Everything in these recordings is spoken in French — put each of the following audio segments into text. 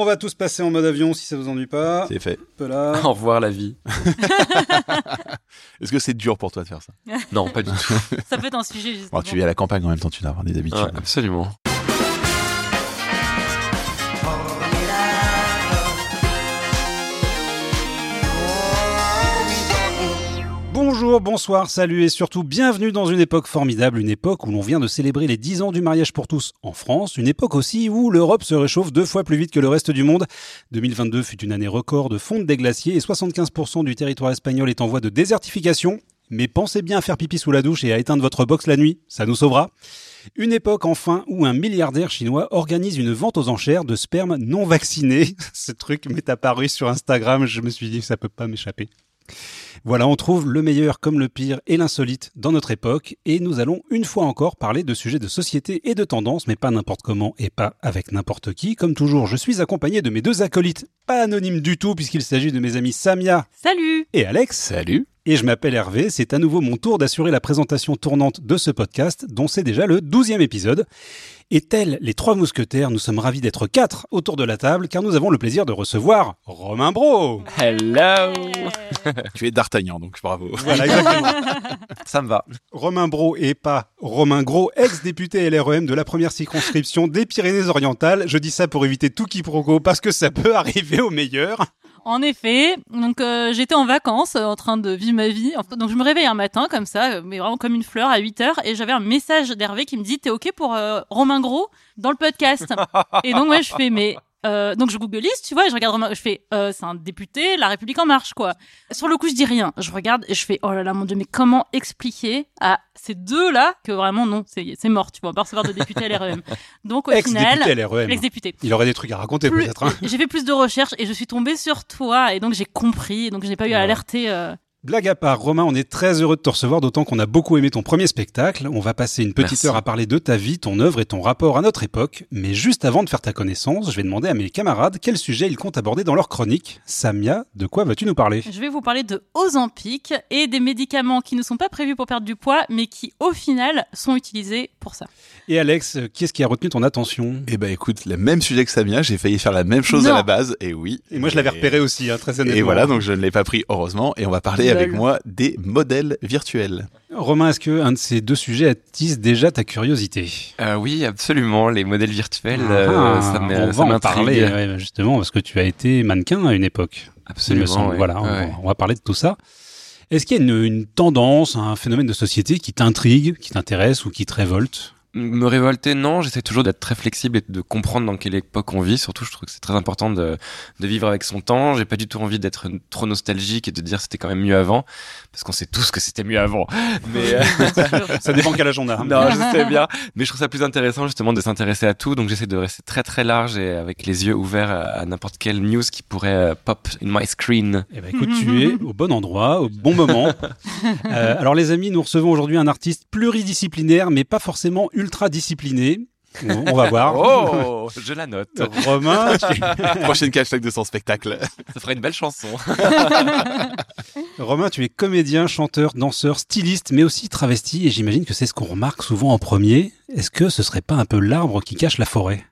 On va tous passer en mode avion si ça vous ennuie pas. C'est fait. Hop là. Au revoir la vie. Est-ce que c'est dur pour toi de faire ça? Non, pas du tout. Ça peut être un sujet, justement. Bon, Tu vis à la campagne en même temps, tu dois avoir des habitudes. Ouais, absolument. Bonjour, bonsoir, salut et surtout bienvenue dans une époque formidable, une époque où l'on vient de célébrer les 10 ans du mariage pour tous en France, une époque aussi où l'Europe se réchauffe deux fois plus vite que le reste du monde. 2022 fut une année record de fonte des glaciers et 75% du territoire espagnol est en voie de désertification. Mais pensez bien à faire pipi sous la douche et à éteindre votre box la nuit, ça nous sauvera. Une époque enfin où un milliardaire chinois organise une vente aux enchères de sperme non vacciné. Ce truc m'est apparu sur Instagram, je me suis dit ça peut pas m'échapper. Voilà, on trouve le meilleur comme le pire et l'insolite dans notre époque, et nous allons une fois encore parler de sujets de société et de tendance, mais pas n'importe comment et pas avec n'importe qui. Comme toujours, je suis accompagné de mes deux acolytes, pas anonymes du tout, puisqu'il s'agit de mes amis Samia Salut et Alex. Salut. Et je m'appelle Hervé, c'est à nouveau mon tour d'assurer la présentation tournante de ce podcast, dont c'est déjà le douzième épisode. Et tels les trois mousquetaires, nous sommes ravis d'être quatre autour de la table, car nous avons le plaisir de recevoir Romain Bro. Hello Tu es d'Artagnan, donc bravo. Voilà, exactement. Ça me va. Romain Bro et pas Romain Gros, ex-député LREM de la première circonscription des Pyrénées-Orientales. Je dis ça pour éviter tout quiproquo parce que ça peut arriver au meilleur. En effet, donc euh, j'étais en vacances euh, en train de vivre ma vie. Donc je me réveille un matin comme ça, euh, mais vraiment comme une fleur à 8 heures et j'avais un message d'Hervé qui me dit "T'es OK pour euh, Romain Gros dans le podcast? Et donc ouais, je fais mais euh, donc je googlise, tu vois, et je regarde je fais euh, c'est un député, La République en marche quoi. Sur le coup, je dis rien. Je regarde et je fais oh là là mon dieu, mais comment expliquer à ces deux là que vraiment non, c'est mort, tu vois, on va pas recevoir de député l'REM. Donc au final, Ex-député LREM. l'ex-député. Il aurait des trucs à raconter peut-être. hein. J'ai fait plus de recherches et je suis tombée sur toi et donc j'ai compris et donc je n'ai pas eu à alerter. euh, Blague à part, Romain, on est très heureux de te recevoir, d'autant qu'on a beaucoup aimé ton premier spectacle. On va passer une petite Merci. heure à parler de ta vie, ton œuvre et ton rapport à notre époque. Mais juste avant de faire ta connaissance, je vais demander à mes camarades quel sujet ils comptent aborder dans leur chronique. Samia, de quoi vas-tu nous parler? Je vais vous parler de Ozempic et des médicaments qui ne sont pas prévus pour perdre du poids mais qui au final sont utilisés pour ça. Et Alex, qu'est-ce qui a retenu ton attention? Eh ben écoute, le même sujet que Samia, j'ai failli faire la même chose Non. à la base, et oui. Et moi je l'avais repéré aussi, hein, très honnêtement. Et voilà, donc je ne l'ai pas pris heureusement, et on va parler. Avec moi des modèles virtuels. Romain, est-ce que un de ces deux sujets attise déjà ta curiosité? Euh, oui, absolument. Les modèles virtuels, Ah, euh, ça on m'est- va ça en parler ouais, justement parce que tu as été mannequin à une époque. Absolument. semble. ouais. Voilà, on- va parler de tout ça. Est-ce qu'il y a une, une tendance, un phénomène de société qui t'intrigue, qui t'intéresse ou qui te révolte? Me révolter, non. J'essaie toujours d'être très flexible et de comprendre dans quelle époque on vit. Surtout, je trouve que c'est très important de, de vivre avec son temps. J'ai pas du tout envie d'être trop nostalgique et de dire c'était quand même mieux avant, parce qu'on sait tous que c'était mieux avant. Mais euh, Ça dépend quel âge on a. hein. non, je sais bien. Mais je trouve ça plus intéressant justement de s'intéresser à tout. Donc j'essaie de rester très très large et avec les yeux ouverts à, à n'importe quelle news qui pourrait euh, pop in my screen. Eh ben, écoute, tu es au bon endroit, au bon moment. Euh, alors les amis, nous recevons aujourd'hui un artiste pluridisciplinaire, mais pas forcément ultra discipliné. On, on va voir. Oh, je la note. Romain, tu, Prochaine hashtag de son spectacle. Ça ferait une belle chanson. Romain, tu es comédien, chanteur, danseur, styliste, mais aussi travesti, et j'imagine que c'est ce qu'on remarque souvent en premier. Est-ce que ce serait pas un peu l'arbre qui cache la forêt?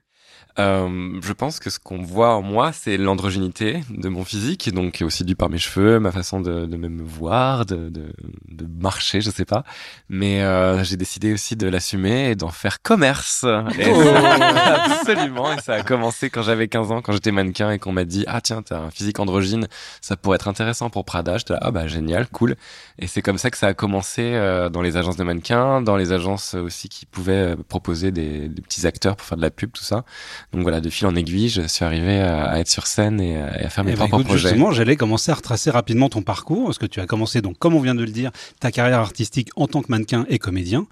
Euh, je pense que ce qu'on voit en moi, c'est l'androgynité de mon physique, donc aussi dû par mes cheveux, ma façon de, de me voir, de, de, de marcher, je sais pas. Mais euh, j'ai décidé aussi de l'assumer et d'en faire commerce. Et Oh. Absolument. Et ça a commencé quand j'avais 15 ans, quand j'étais mannequin et qu'on m'a dit ah tiens t'as un physique androgyne, ça pourrait être intéressant pour Prada. J'étais là ah bah génial, cool. Et c'est comme ça que ça a commencé euh, dans les agences de mannequins, dans les agences aussi qui pouvaient euh, proposer des, des petits acteurs pour faire de la pub, tout ça. Donc voilà, de fil en aiguille, je suis arrivé à, à être sur scène et à, et à faire mes Eh ben, propres écoute, projets. Justement, j'allais commencer à retracer rapidement ton parcours, parce que tu as commencé, donc, comme on vient de le dire, ta carrière artistique en tant que mannequin et comédien.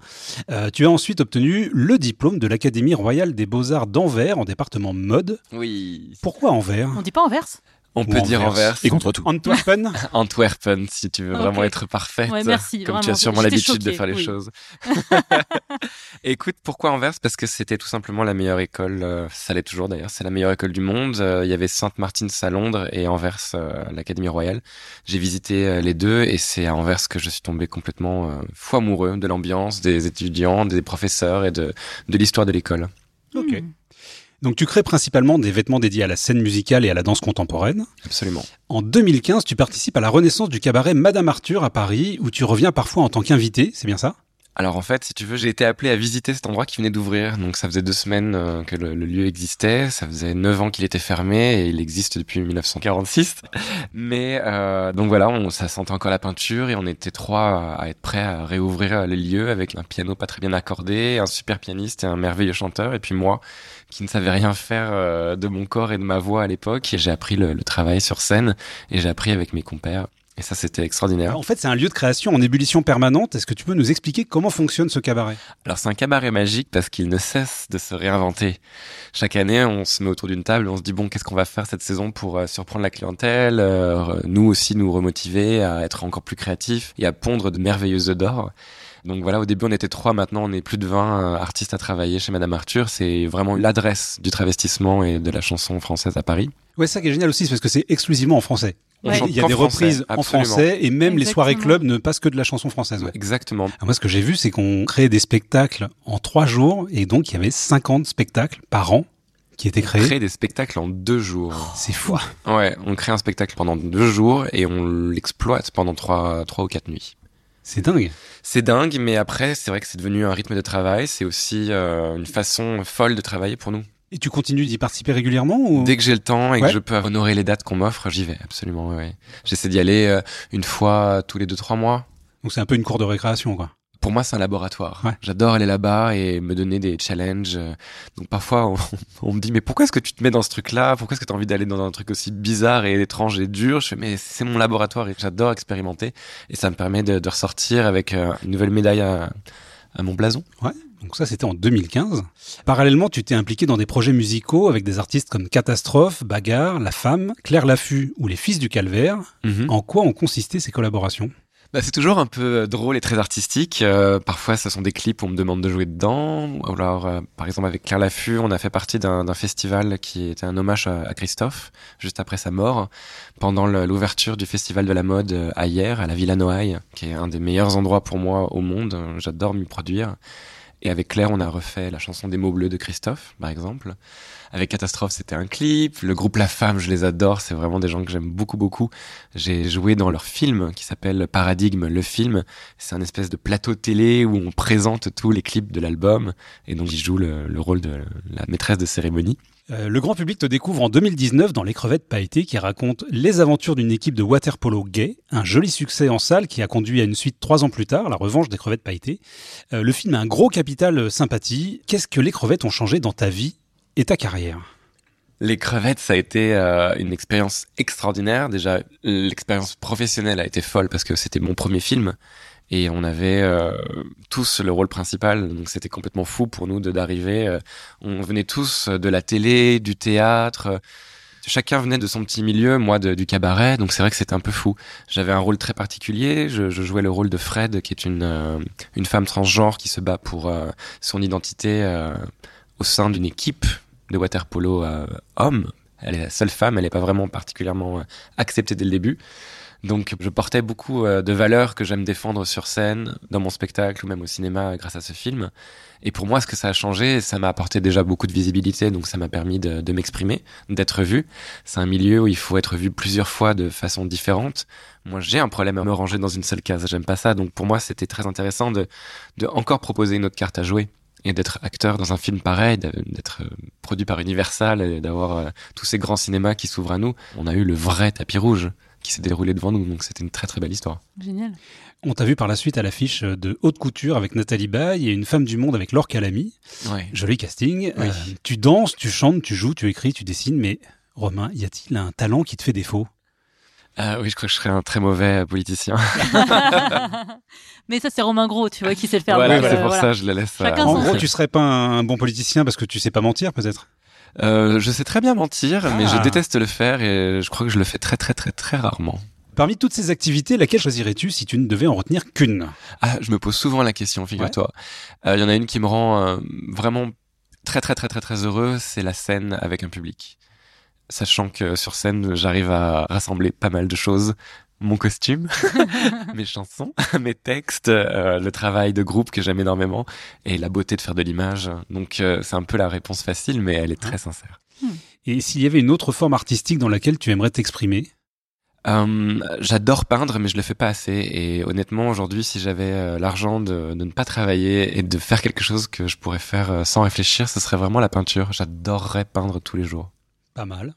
Euh, tu as ensuite obtenu le diplôme de l'Académie royale des beaux-arts d'Anvers en département mode. Oui. Pourquoi Anvers? On dit pas inverse On peut dire Anvers. Et contre tout. Antwerpen Antwerpen, si tu veux vraiment Ok. être parfaite. Ouais, merci, Comme tu as sûrement l'habitude de faire les oui. choses. Écoute, pourquoi Anvers Parce que c'était tout simplement la meilleure école, euh, ça l'est toujours d'ailleurs, c'est la meilleure école du monde. Euh, Il y avait Sainte Martin's à Londres et Anvers, euh, l'Académie royale. J'ai visité les deux et c'est à Anvers que je suis tombé complètement fou amoureux de l'ambiance, des étudiants, des professeurs et de, de l'histoire de l'école. Ok. Hmm. Donc tu crées principalement des vêtements dédiés à la scène musicale et à la danse contemporaine. Absolument. En 2015, tu participes à la renaissance du cabaret Madame Arthur à Paris, où tu reviens parfois en tant qu'invité, c'est bien ça? Alors en fait, si tu veux, j'ai été appelé à visiter cet endroit qui venait d'ouvrir. Donc ça faisait deux semaines euh, que le, le lieu existait, ça faisait neuf ans qu'il était fermé et il existe depuis 1946. Mais euh, donc voilà, on, ça sentait encore la peinture et on était trois à être prêts à réouvrir le lieu avec un piano pas très bien accordé, un super pianiste et un merveilleux chanteur et puis moi qui ne savais rien faire euh, de mon corps et de ma voix à l'époque et j'ai appris le, le travail sur scène et j'ai appris avec mes compères. Et ça, c'était extraordinaire. En fait, c'est un lieu de création en ébullition permanente. Est-ce que tu peux nous expliquer comment fonctionne ce cabaret? Alors c'est un cabaret magique parce qu'il ne cesse de se réinventer. Chaque année, on se met autour d'une table, on se dit bon, qu'est-ce qu'on va faire cette saison pour euh, surprendre la clientèle, euh, nous aussi nous remotiver à être encore plus créatifs et à pondre de merveilleuses œufs d'or. Donc voilà, au début on était trois, maintenant on est plus de 20 euh, artistes à travailler chez Madame Arthur. C'est vraiment l'adresse du travestissement et de la chanson française à Paris. Ouais, ça qui est génial aussi, c'est parce que c'est exclusivement en français. On Ouais. Il y a des français, reprises en français et même les soirées club ne passent que de la chanson française. Ouais. Exactement. Alors moi, ce que j'ai vu, c'est qu'on créait des spectacles en trois jours et donc il y avait 50 spectacles par an qui étaient On créés. crée des spectacles en deux jours. C'est fou. Ouais, on crée un spectacle pendant deux jours et on l'exploite pendant trois, trois ou quatre nuits. C'est dingue. C'est dingue, mais après, c'est vrai que c'est devenu un rythme de travail. C'est aussi euh, une façon folle de travailler pour nous. Et tu continues d'y participer régulièrement ou... Dès que j'ai le temps et Ouais. que je peux honorer les dates qu'on m'offre, j'y vais absolument. Ouais. J'essaie d'y aller euh, une fois tous les deux trois mois. Donc c'est un peu une cour de récréation, quoi. Pour moi, c'est un laboratoire. Ouais. J'adore aller là-bas et me donner des challenges. Donc parfois, on, on me dit mais pourquoi est-ce que tu te mets dans ce truc-là? Pourquoi est-ce que tu as envie d'aller dans un truc aussi bizarre et étrange et dur? Je fais mais c'est mon laboratoire et j'adore expérimenter et ça me permet de, de ressortir avec euh, une nouvelle médaille à, à mon blason. Donc ça, c'était en 2015. Parallèlement, tu t'es impliqué dans des projets musicaux avec des artistes comme Catastrophe, Bagarre, La Femme, Claire Laffut ou Les Fils du Calvaire. Mhm. En quoi ont consisté ces collaborations? Bah, c'est toujours un peu drôle et très artistique. Euh, parfois, ce sont des clips où on me demande de jouer dedans. Ou Alors, euh, par exemple, avec Claire Laffut, on a fait partie d'un festival qui était un hommage à, à Christophe, juste après sa mort, pendant l'ouverture du festival de la mode euh, à hier, à la Villa Noailles, qui est un des meilleurs endroits pour moi au monde. Euh, J'adore m'y produire. Et avec Claire, on a refait la chanson des mots bleus de Christophe, par exemple. Avec Catastrophe, c'était un clip. Le groupe La Femme, je les adore. C'est vraiment des gens que j'aime beaucoup, beaucoup. J'ai joué dans leur film qui s'appelle Paradigme, le film. C'est un espèce de plateau télé où on présente tous les clips de l'album. Et donc, j'y joue le, le rôle de la maîtresse de cérémonie. Euh, Le grand public te découvre en 2019 dans Les Crevettes Pailletées qui raconte les aventures d'une équipe de waterpolo gay, un joli succès en salle qui a conduit à une suite trois ans plus tard, La Revanche des Crevettes Pailletées. Euh, le film a un gros capital euh, sympathie. Qu'est-ce que les crevettes ont changé dans ta vie? Et ta carrière Les crevettes, ça a été euh, une expérience extraordinaire. Déjà, l'expérience professionnelle a été folle parce que c'était mon premier film et on avait euh, tous le rôle principal. Donc c'était complètement fou pour nous d'arriver. euh, on venait tous de la télé, du théâtre. Chacun venait de son petit milieu, moi du cabaret, donc c'est vrai que c'était un peu fou. J'avais un rôle très particulier, je, je jouais le rôle de Fred, qui est une, euh, une femme transgenre qui se bat pour euh, son identité au sein d'une équipe de waterpolo euh, homme. Elle est la seule femme, elle n'est pas vraiment particulièrement euh, acceptée dès le début. Donc je portais beaucoup euh, de valeurs que j'aime défendre sur scène, dans mon spectacle ou même au cinéma grâce à ce film. Et pour moi, ce que ça a changé, ça m'a apporté déjà beaucoup de visibilité, donc ça m'a permis de, de m'exprimer, d'être vu. C'est un milieu où il faut être vu plusieurs fois de façon différente. Moi, j'ai un problème à me ranger dans une seule case, j'aime pas ça. Donc pour moi, c'était très intéressant de, de encore proposer une autre carte à jouer et d'être acteur dans un film pareil, d'être euh, produit par Universal, et d'avoir euh, tous ces grands cinémas qui s'ouvrent à nous. On a eu le vrai tapis rouge qui s'est déroulé devant nous, donc c'était une très très belle histoire. Génial. On t'a vu par la suite à l'affiche de Haute Couture avec Nathalie Baye et Une femme du monde avec Laure Calamy. Ouais. Joli casting. Oui. Euh, tu danses, tu chantes, tu joues, tu écris, tu dessines, mais Romain, y a-t-il un talent qui te fait défaut? Ah oui, je crois que je serais un très mauvais euh, politicien. Mais ça, c'est Romain Gros, tu vois, qui sait le faire. voilà, c'est euh, pour voilà. ça, je le laisse. euh, Chacun En gros, tu serais pas un, bon politicien parce que tu sais pas mentir, peut-être? Euh, je sais très bien mentir, mais Ah. je déteste le faire et je crois que je le fais très très très très rarement. Parmi toutes ces activités, laquelle choisirais-tu si tu ne devais en retenir qu'une? Ah, je me pose souvent la question, figure-toi. Euh, Il y en a une qui me rend euh, vraiment très très très très très heureux, c'est la scène avec un public. Sachant que sur scène, j'arrive à rassembler pas mal de choses. mon costume, mes chansons, mes textes, euh, le travail de groupe que j'aime énormément et la beauté de faire de l'image. Donc euh, c'est un peu la réponse facile, mais elle est très sincère. Et s'il y avait une autre forme artistique dans laquelle tu aimerais t'exprimer? Euh, J'adore peindre, mais je le fais pas assez. Et honnêtement, aujourd'hui, si j'avais euh, l'argent de, de ne pas travailler et de faire quelque chose que je pourrais faire sans réfléchir, ce serait vraiment la peinture. J'adorerais peindre tous les jours. Pas mal.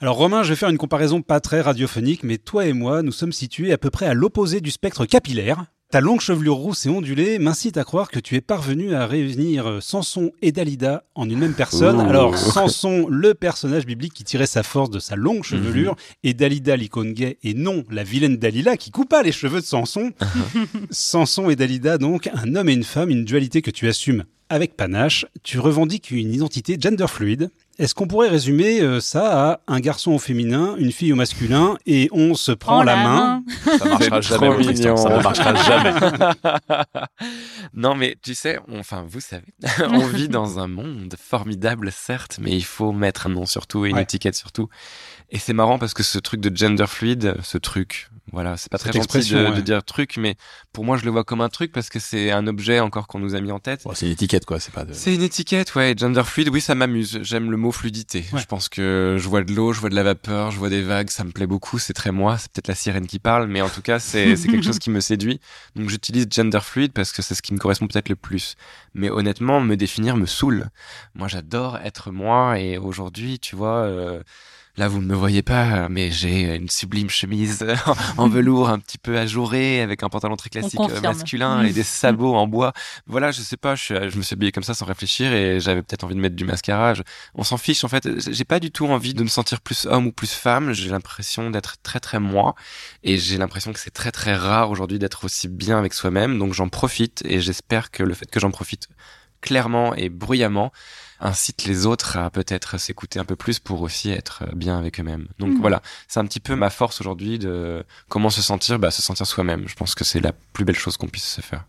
Alors Romain, je vais faire une comparaison pas très radiophonique, mais toi et moi, nous sommes situés à peu près à l'opposé du spectre capillaire. Ta longue chevelure rousse et ondulée m'incite à croire que tu es parvenu à réunir Samson et Dalida en une même personne. Ouh. Alors Samson, le personnage biblique qui tirait sa force de sa longue chevelure, et Dalida, l'icône gay, et non la vilaine Dalila qui coupa les cheveux de Samson. Samson et Dalida, donc, un homme et une femme, une dualité que tu assumes avec panache. Tu revendiques une identité gender fluide. Est-ce qu'on pourrait résumer euh, ça à un garçon au féminin, une fille au masculin, et on se prend la, main, Ça marchera jamais, ça ne marchera jamais. non, mais tu sais, on- enfin, vous savez, on vit dans un monde formidable, certes, mais il faut mettre un nom sur tout et une Ouais. étiquette sur tout. Et c'est marrant parce que ce truc de gender fluide, ce truc, voilà, c'est pas très gentil de, expression, ouais. de dire truc, mais pour moi, je le vois comme un truc parce que c'est un objet encore qu'on nous a mis en tête. Bon, c'est une étiquette, quoi. C'est pas de... C'est une étiquette, ouais. Gender fluide, oui, ça m'amuse. J'aime le mot fluidité. Ouais. Je pense que je vois de l'eau, je vois de la vapeur, je vois des vagues, ça me plaît beaucoup. C'est très moi. C'est peut-être la sirène qui parle, mais en tout cas, c'est c'est quelque chose qui me séduit. Donc j'utilise gender fluide parce que c'est ce qui me correspond peut-être le plus. Mais honnêtement, me définir me saoule. Moi, j'adore être moi et aujourd'hui, tu vois. euh, Là, vous ne me voyez pas, mais j'ai une sublime chemise en velours un petit peu ajourée avec un pantalon très classique euh, masculin et des sabots en bois. Voilà, je sais pas, je, je me suis habillé comme ça sans réfléchir et j'avais peut-être envie de mettre du mascara. Je- on s'en fiche en fait. J'ai pas du tout envie de me sentir plus homme ou plus femme. J'ai l'impression d'être très très moi et j'ai l'impression que c'est très très rare aujourd'hui d'être aussi bien avec soi-même. Donc j'en profite et j'espère que le fait que j'en profite clairement et bruyamment incite les autres à peut-être s'écouter un peu plus pour aussi être bien avec eux-mêmes. Donc Mhm. voilà, c'est un petit peu ma force aujourd'hui de comment se sentir, bah, se sentir soi-même. Je pense que c'est la plus belle chose qu'on puisse se faire.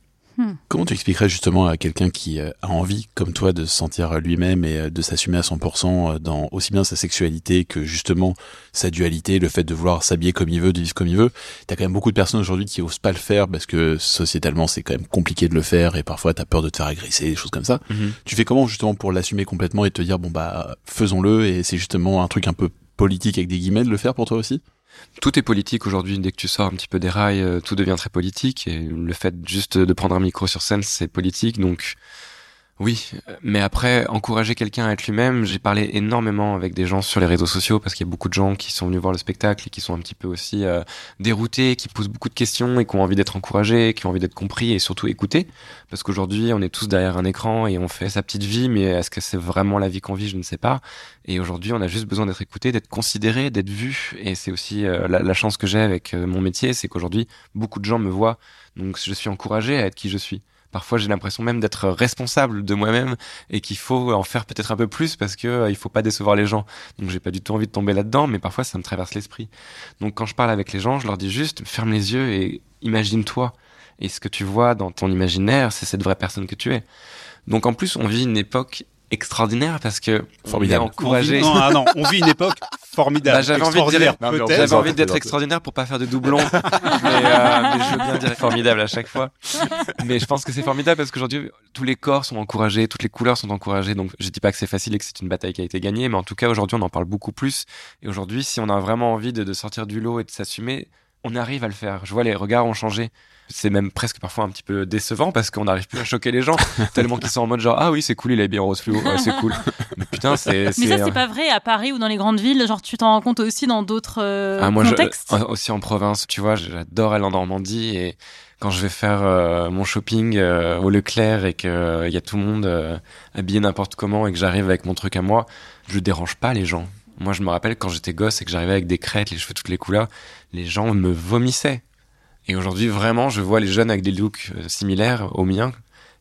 Comment tu expliquerais justement à quelqu'un qui euh, a envie, comme toi, de se sentir lui-même et euh, de s'assumer à 100% dans aussi bien sa sexualité que justement sa dualité, le fait de vouloir s'habiller comme il veut, de vivre comme il veut? T'as quand même beaucoup de personnes aujourd'hui qui osent pas le faire parce que sociétalement c'est quand même compliqué de le faire et parfois t'as peur de te faire agresser, des choses comme ça. Tu fais comment justement pour l'assumer complètement et te dire bon bah faisons-le et c'est justement un truc un peu politique avec des guillemets de le faire pour toi aussi? Tout est politique aujourd'hui. Dès que tu sors un petit peu des rails, euh, tout devient très politique. Et le fait juste de prendre un micro sur scène, c'est politique. Donc, oui. Mais après, encourager quelqu'un à être lui-même, j'ai parlé énormément avec des gens sur les réseaux sociaux parce qu'il y a beaucoup de gens qui sont venus voir le spectacle et qui sont un petit peu aussi euh, déroutés, qui posent beaucoup de questions et qui ont envie d'être encouragés, qui ont envie d'être compris et surtout écoutés. Parce qu'aujourd'hui, on est tous derrière un écran et on fait sa petite vie, mais est-ce que c'est vraiment la vie qu'on vit? Je ne sais pas. Et aujourd'hui, on a juste besoin d'être écouté, d'être considéré, d'être vu. Et c'est aussi euh, la, chance que j'ai avec euh, mon métier, c'est qu'aujourd'hui, beaucoup de gens me voient. Donc, je suis encouragé à être qui je suis. Parfois, j'ai l'impression même d'être responsable de moi-même et qu'il faut en faire peut-être un peu plus parce que euh, il faut pas décevoir les gens. Donc, j'ai pas du tout envie de tomber là-dedans, mais parfois, ça me traverse l'esprit. Donc, quand je parle avec les gens, je leur dis juste, ferme les yeux et imagine-toi. Et ce que tu vois dans ton imaginaire, c'est cette vraie personne que tu es. Donc, en plus, on vit une époque extraordinaire parce que Formidable. on est encouragé. On vit- non, ah non, on vit une époque formidable. Bah, j'avais envie d'être extraordinaire pour pas faire de doublons, mais, euh, mais je veux bien dire formidable à chaque fois. Mais je pense que c'est formidable parce qu'aujourd'hui tous les corps sont encouragés, toutes les couleurs sont encouragées. Donc je dis pas que c'est facile et que c'est une bataille qui a été gagnée, mais en tout cas aujourd'hui on en parle beaucoup plus. Et aujourd'hui, si on a vraiment envie de, de sortir du lot et de s'assumer, on arrive à le faire. Je vois les regards ont changé. C'est même presque parfois un petit peu décevant parce qu'on n'arrive plus à choquer les gens tellement qu'ils sont en mode genre ah oui c'est cool il est bien rose fluo ouais, c'est cool mais putain c'est Mais ça, c'est pas vrai à Paris ou dans les grandes villes. Genre, tu t'en rends compte aussi dans d'autres euh, Ah, moi, contextes? euh, aussi en province, tu vois, j'adore aller en Normandie et quand je vais faire euh, mon shopping euh, au Leclerc et que il y a tout le monde euh, habillé n'importe comment et que j'arrive avec mon truc à moi, je dérange pas les gens. Moi, je me rappelle quand j'étais gosse et que j'arrivais avec des crêtes, les cheveux toutes les couleurs, les gens me vomissaient. Et aujourd'hui, vraiment, je vois les jeunes avec des looks euh, similaires aux miens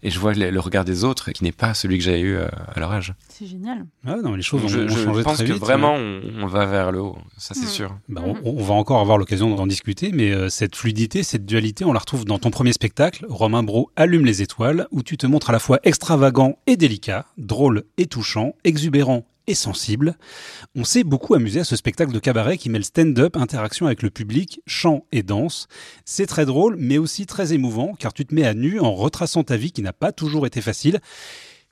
et je vois le, le regard des autres qui n'est pas celui que j'avais eu euh, à leur âge. C'est génial. Ah non, mais les choses ont, je ont je changé pense très que vite. vraiment, on, on va vers le haut, ça c'est Mm. sûr. Bah, on, on va encore avoir l'occasion d'en discuter, mais euh, cette fluidité, cette dualité, on la retrouve dans ton premier spectacle, Romain Bro allume les étoiles, où tu te montres à la fois extravagant et délicat, drôle et touchant, exubérant sensible. On s'est beaucoup amusé à ce spectacle de cabaret qui mêle stand-up, interaction avec le public, chant et danse. C'est très drôle, mais aussi très émouvant, car tu te mets à nu en retraçant ta vie qui n'a pas toujours été facile.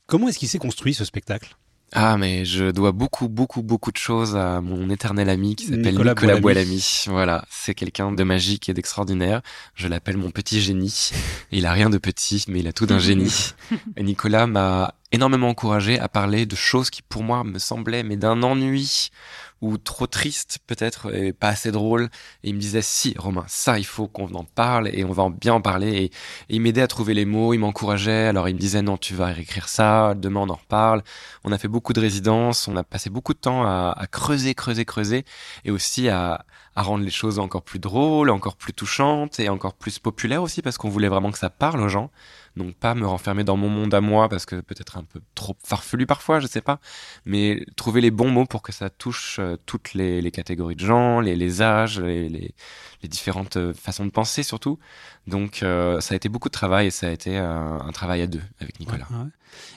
Comment est-ce qu'il s'est construit ce spectacle? Ah, mais je dois beaucoup, beaucoup, beaucoup de choses à mon éternel ami qui s'appelle Nicolas Nicolas. Voilà, c'est quelqu'un de magique et d'extraordinaire. Je l'appelle mon petit génie. Il a rien de petit, mais il a tout d'un génie. Et Nicolas m'a énormément encouragé à parler de choses qui pour moi me semblaient mais d'un ennui ou trop triste peut-être et pas assez drôle. Et il me disait si Romain ça il faut qu'on en parle et on va en bien en parler et, il m'aidait à trouver les mots il m'encourageait. Alors il me disait non tu vas réécrire ça demain on en reparle on a fait beaucoup de résidences on a passé beaucoup de temps à, à creuser creuser creuser et aussi à, à rendre les choses encore plus drôles encore plus touchantes et encore plus populaires aussi parce qu'on voulait vraiment que ça parle aux gens donc pas me renfermer dans mon monde à moi parce que peut-être un peu trop farfelu parfois, je sais pas, mais trouver les bons mots pour que ça touche euh, toutes les, les catégories de gens, les, les âges, les, les, différentes euh, façons de penser surtout. Donc euh, ça a été beaucoup de travail et ça a été un, un travail à deux avec Nicolas. Ouais, ouais.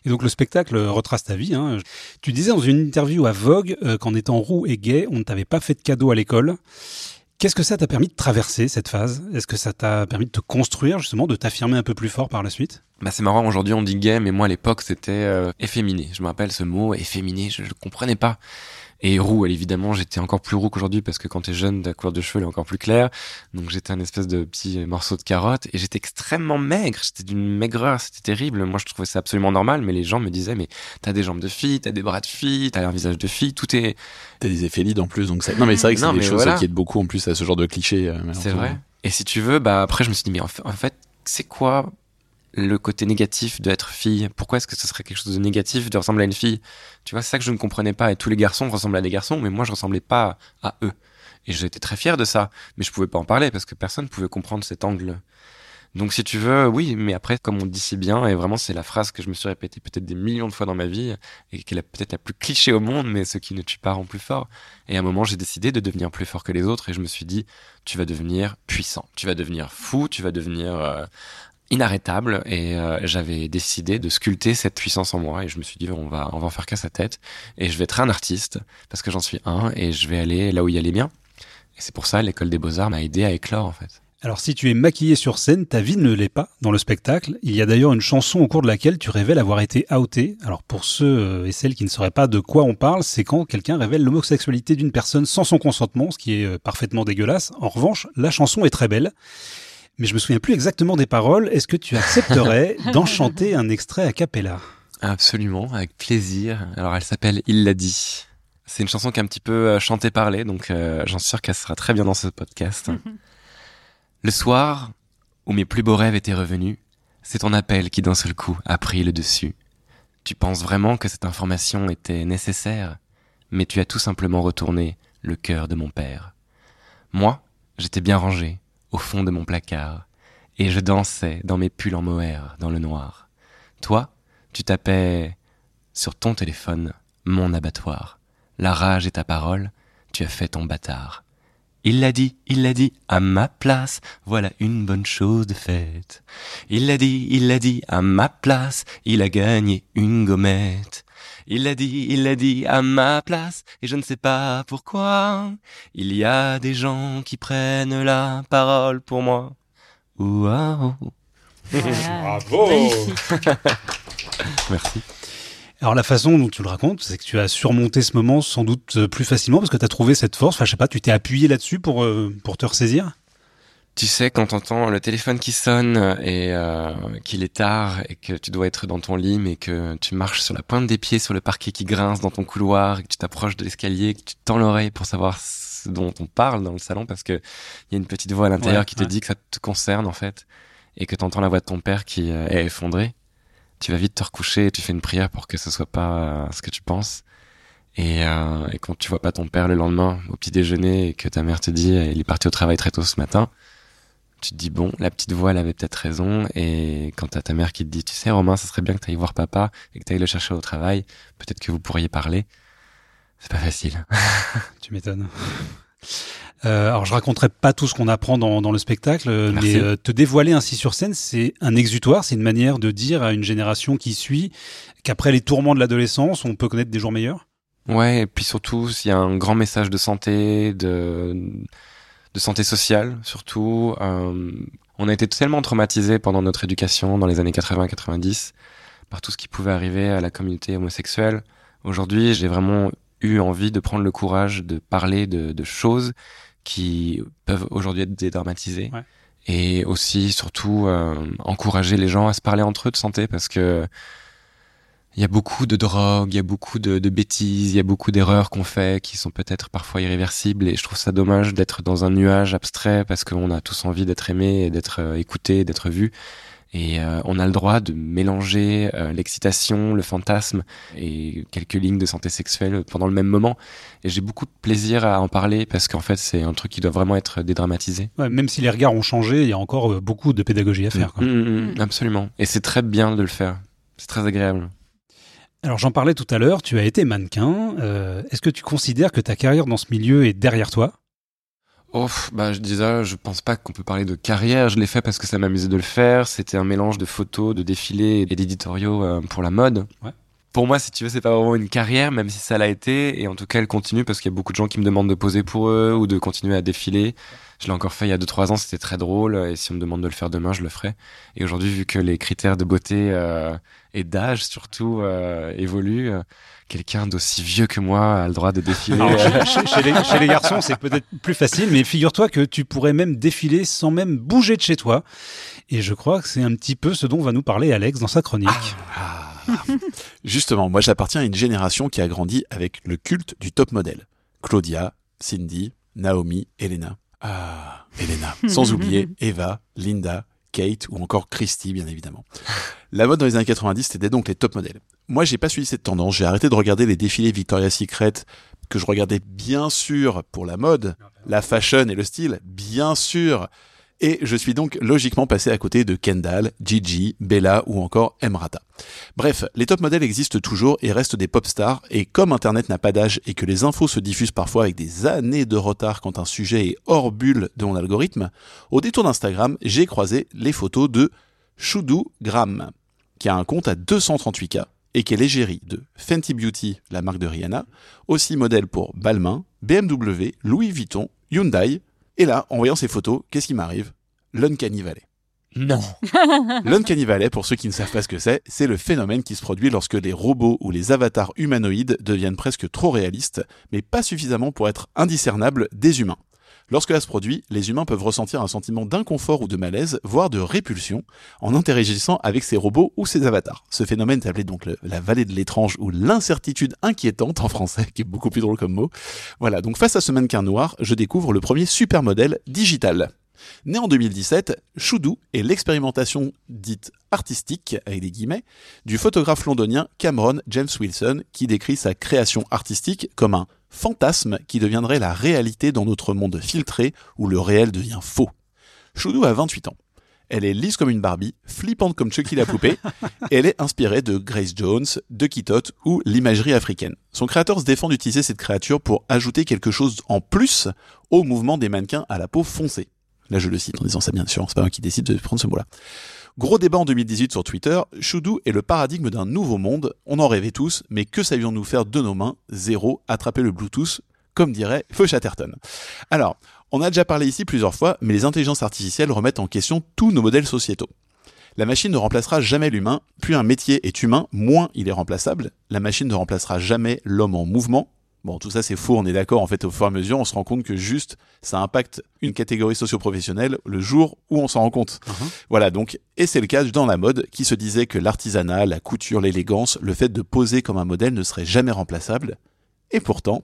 Et donc le spectacle retrace ta vie. Hein. Tu disais dans une interview à Vogue euh, qu'en étant roux et gay, on ne t'avait pas fait de cadeau à l'école. Qu'est-ce que ça t'a permis de traverser cette phase? Est-ce que ça t'a permis de te construire justement, de t'affirmer un peu plus fort par la suite? Bah c'est marrant, aujourd'hui on dit gay, mais moi à l'époque c'était euh, efféminé. Je me rappelle ce mot, efféminé, je ne comprenais pas. Et roux, évidemment, j'étais encore plus roux qu'aujourd'hui parce que quand t'es jeune, ta couleur de cheveux elle est encore plus claire. Donc j'étais un espèce de petit morceau de carotte et j'étais extrêmement maigre. J'étais d'une maigreur, c'était terrible. Moi je trouvais ça absolument normal, mais les gens me disaient mais t'as des jambes de fille, t'as des bras de fille, t'as un visage de fille, tout est. T'as des effets lides en plus, donc ça... non mais c'est vrai que c'est des choses voilà. qui aident beaucoup en plus à ce genre de clichés. euh, C'est vrai. Et si tu veux, bah après je me suis dit mais en fait c'est quoi le côté négatif d'être fille Pourquoi est-ce que ce serait quelque chose de négatif de ressembler à une fille? Tu vois, c'est ça que je ne comprenais pas. Et tous les garçons ressemblent à des garçons, mais moi je ressemblais pas à eux. Et j'étais très fier de ça, mais je pouvais pas en parler parce que personne pouvait comprendre cet angle. Donc si tu veux, oui, mais après, comme on dit si bien, et vraiment c'est la phrase que je me suis répétée peut-être des millions de fois dans ma vie, et qui est peut-être la plus cliché au monde, mais ce qui ne tue pas rend plus fort. Et à un moment, j'ai décidé de devenir plus fort que les autres, et je me suis dit, tu vas devenir puissant, tu vas devenir fou, tu vas devenir euh, inarrêtable, et euh, j'avais décidé de sculpter cette puissance en moi, et je me suis dit, on va, va en faire qu'à sa tête, et je vais être un artiste, parce que j'en suis un, et je vais aller là où il y a les. Et c'est pour ça, l'école des beaux-arts m'a aidé à éclore, en fait. Alors si tu es maquillé sur scène, ta vie ne l'est pas dans le spectacle. Il y a d'ailleurs une chanson au cours de laquelle tu révèles avoir été outé. Alors pour ceux euh, et celles qui ne sauraient pas de quoi on parle, c'est quand quelqu'un révèle l'homosexualité d'une personne sans son consentement, ce qui est euh, parfaitement dégueulasse. En revanche, la chanson est très belle. Mais je me souviens plus exactement des paroles. Est-ce que tu accepterais d'en chanter un extrait a cappella Absolument, avec plaisir. Alors elle s'appelle Il l'a dit. C'est une chanson qui est un petit peu euh, chantée parlée, donc euh, j'en suis sûr qu'elle sera très bien dans ce podcast. Le soir, où mes plus beaux rêves étaient revenus, c'est ton appel qui d'un seul coup a pris le dessus. Tu penses vraiment que cette information était nécessaire, mais tu as tout simplement retourné le cœur de mon père. Moi, j'étais bien rangé, au fond de mon placard, et je dansais dans mes pulls en mohair dans le noir. Toi, tu tapais sur ton téléphone mon abattoir. La rage est ta parole, tu as fait ton bâtard. Il l'a dit, il l'a dit, à ma place, voilà une bonne chose de faite. Il l'a dit, il l'a dit, à ma place, il a gagné une gommette. Il l'a dit, il l'a dit, à ma place, et je ne sais pas pourquoi. Il y a des gens qui prennent la parole pour moi. Waouh. Voilà. Bravo. Merci. Alors la façon dont tu le racontes, c'est que tu as surmonté ce moment sans doute plus facilement parce que tu as trouvé cette force. Enfin, je sais pas, tu t'es appuyé là-dessus pour, euh, pour te ressaisir? Tu sais, quand t'entends le téléphone qui sonne et euh, qu'il est tard et que tu dois être dans ton lit, mais que tu marches sur la pointe des pieds sur le parquet qui grince dans ton couloir, et que tu t'approches de l'escalier, que tu tends l'oreille pour savoir ce dont on parle dans le salon, parce que il y a une petite voix à l'intérieur Ouais, qui te ouais. dit que ça te concerne en fait, et que t'entends la voix de ton père qui euh, est effondrée. Tu vas vite te recoucher et tu fais une prière pour que ce soit pas euh, ce que tu penses. Et, euh, et quand tu vois pas ton père le lendemain au petit déjeuner et que ta mère te dit il est parti au travail très tôt ce matin, tu te dis bon, la petite voix elle avait peut-être raison. Et quand t'as ta mère qui te dit tu sais Romain, ça serait bien que t'ailles voir papa et que t'ailles le chercher au travail, peut-être que vous pourriez parler. C'est pas facile. Tu m'étonnes. Euh, alors je raconterai pas tout ce qu'on apprend dans, dans le spectacle, euh, Merci. mais euh, te dévoiler ainsi sur scène, c'est un exutoire, c'est une manière de dire à une génération qui suit qu'après les tourments de l'adolescence, on peut connaître des jours meilleurs? Ouais, et puis surtout, il y a un grand message de santé, de, de santé sociale, surtout. Euh, on a été tellement traumatisés pendant notre éducation dans les années 80-90 par tout ce qui pouvait arriver à la communauté homosexuelle. Aujourd'hui, j'ai vraiment eu envie de prendre le courage de parler de, de choses qui peuvent aujourd'hui être dédramatisées. Ouais. Et aussi, surtout, euh, encourager les gens à se parler entre eux de santé parce que il y a beaucoup de drogue, il y a beaucoup de, de bêtises, il y a beaucoup d'erreurs qu'on fait qui sont peut-être parfois irréversibles et je trouve ça dommage d'être dans un nuage abstrait parce qu'on a tous envie d'être aimé et d'être euh, écouté, d'être vu. Et euh, on a le droit de mélanger euh, l'excitation, le fantasme et quelques lignes de santé sexuelle pendant le même moment. Et j'ai beaucoup de plaisir à en parler parce qu'en fait c'est un truc qui doit vraiment être dédramatisé. Ouais, même si les regards ont changé, il y a encore beaucoup de pédagogie à faire. quoi. Mm, mm, mm, absolument. Et c'est très bien de le faire. C'est très agréable. Alors j'en parlais tout à l'heure, tu as été mannequin. Euh, Est-ce que tu considères que ta carrière dans ce milieu est derrière toi? Oh, bah, je disais, je pense pas qu'on peut parler de carrière. Je l'ai fait parce que ça m'amusait de le faire. C'était un mélange de photos, de défilés et d'éditoriaux euh, pour la mode. Ouais. Pour moi, si tu veux, c'est pas vraiment une carrière, même si ça l'a été. Et en tout cas, elle continue parce qu'il y a beaucoup de gens qui me demandent de poser pour eux ou de continuer à défiler. Je l'ai encore fait il y a 2-3 ans, c'était très drôle. Et si on me demande de le faire demain, je le ferai. Et aujourd'hui, vu que les critères de beauté euh, et d'âge surtout euh, évoluent, euh, quelqu'un d'aussi vieux que moi a le droit de défiler. Alors, chez, chez- chez les, chez les garçons, c'est peut-être plus facile, mais figure-toi que tu pourrais même défiler sans même bouger de chez toi. Et je crois que c'est un petit peu ce dont va nous parler Alex dans sa chronique. Ah. Justement, moi j'appartiens à une génération qui a grandi avec le culte du top modèle. Claudia, Cindy, Naomi, Elena. Ah, Elena. Sans oublier Eva, Linda, Kate ou encore Christy, bien évidemment. La mode dans les années 90, c'était donc les top modèles. Moi, j'ai pas suivi cette tendance. J'ai arrêté de regarder les défilés Victoria's Secret que je regardais bien sûr pour la mode, la fashion et le style, bien sûr. Et je suis donc logiquement passé à côté de Kendall, Gigi, Bella ou encore Emrata. Bref, les top modèles existent toujours et restent des pop stars, et comme Internet n'a pas d'âge et que les infos se diffusent parfois avec des années de retard quand un sujet est hors bulle de mon algorithme, au détour d'Instagram, j'ai croisé les photos de Shudu Gram, qui a un compte à 238K et qui est l'égérie de Fenty Beauty, la marque de Rihanna, aussi modèle pour Balmain, BMW, Louis Vuitton, Hyundai, et là, en voyant ces photos, qu'est-ce qui m'arrive? L'Uncanny Valley. Non. L'Uncanny Valley, pour ceux qui ne savent pas ce que c'est, c'est le phénomène qui se produit lorsque les robots ou les avatars humanoïdes deviennent presque trop réalistes, mais pas suffisamment pour être indiscernables des humains. Lorsque cela se produit, les humains peuvent ressentir un sentiment d'inconfort ou de malaise, voire de répulsion, en interagissant avec ces robots ou ces avatars. Ce phénomène est appelé donc la vallée de l'étrange ou l'incertitude inquiétante en français, qui est beaucoup plus drôle comme mot. Voilà, donc face à ce mannequin noir, je découvre le premier supermodèle digital. Né en 2017, Choudou est l'expérimentation dite artistique, avec des guillemets, du photographe londonien Cameron James Wilson, qui décrit sa création artistique comme un fantasme qui deviendrait la réalité dans notre monde filtré où le réel devient faux. Choudou a 28 ans. Elle est lisse comme une Barbie, flippante comme Chucky la poupée, et elle est inspirée de Grace Jones, de Kitot ou l'imagerie africaine. Son créateur se défend d'utiliser cette créature pour ajouter quelque chose en plus au mouvement des mannequins à la peau foncée. Là, je le cite en disant ça bien sûr, c'est pas moi qui décide de prendre ce mot-là. Gros débat en 2018 sur Twitter, Choudou est le paradigme d'un nouveau monde, on en rêvait tous, mais que savions-nous faire de nos mains? Zéro, attraper le Bluetooth, comme dirait Feu Chatterton. Alors, on a déjà parlé ici plusieurs fois, mais les intelligences artificielles remettent en question tous nos modèles sociétaux. La machine ne remplacera jamais l'humain, plus un métier est humain, moins il est remplaçable. La machine ne remplacera jamais l'homme en mouvement. Bon, tout ça c'est faux, on est d'accord, en fait, au fur et à mesure, on se rend compte que juste, ça impacte une catégorie socio-professionnelle le jour où on s'en rend compte. Mhm. Voilà, donc, et c'est le cas dans la mode, qui se disait que l'artisanat, la couture, l'élégance, le fait de poser comme un modèle ne serait jamais remplaçable. Et pourtant,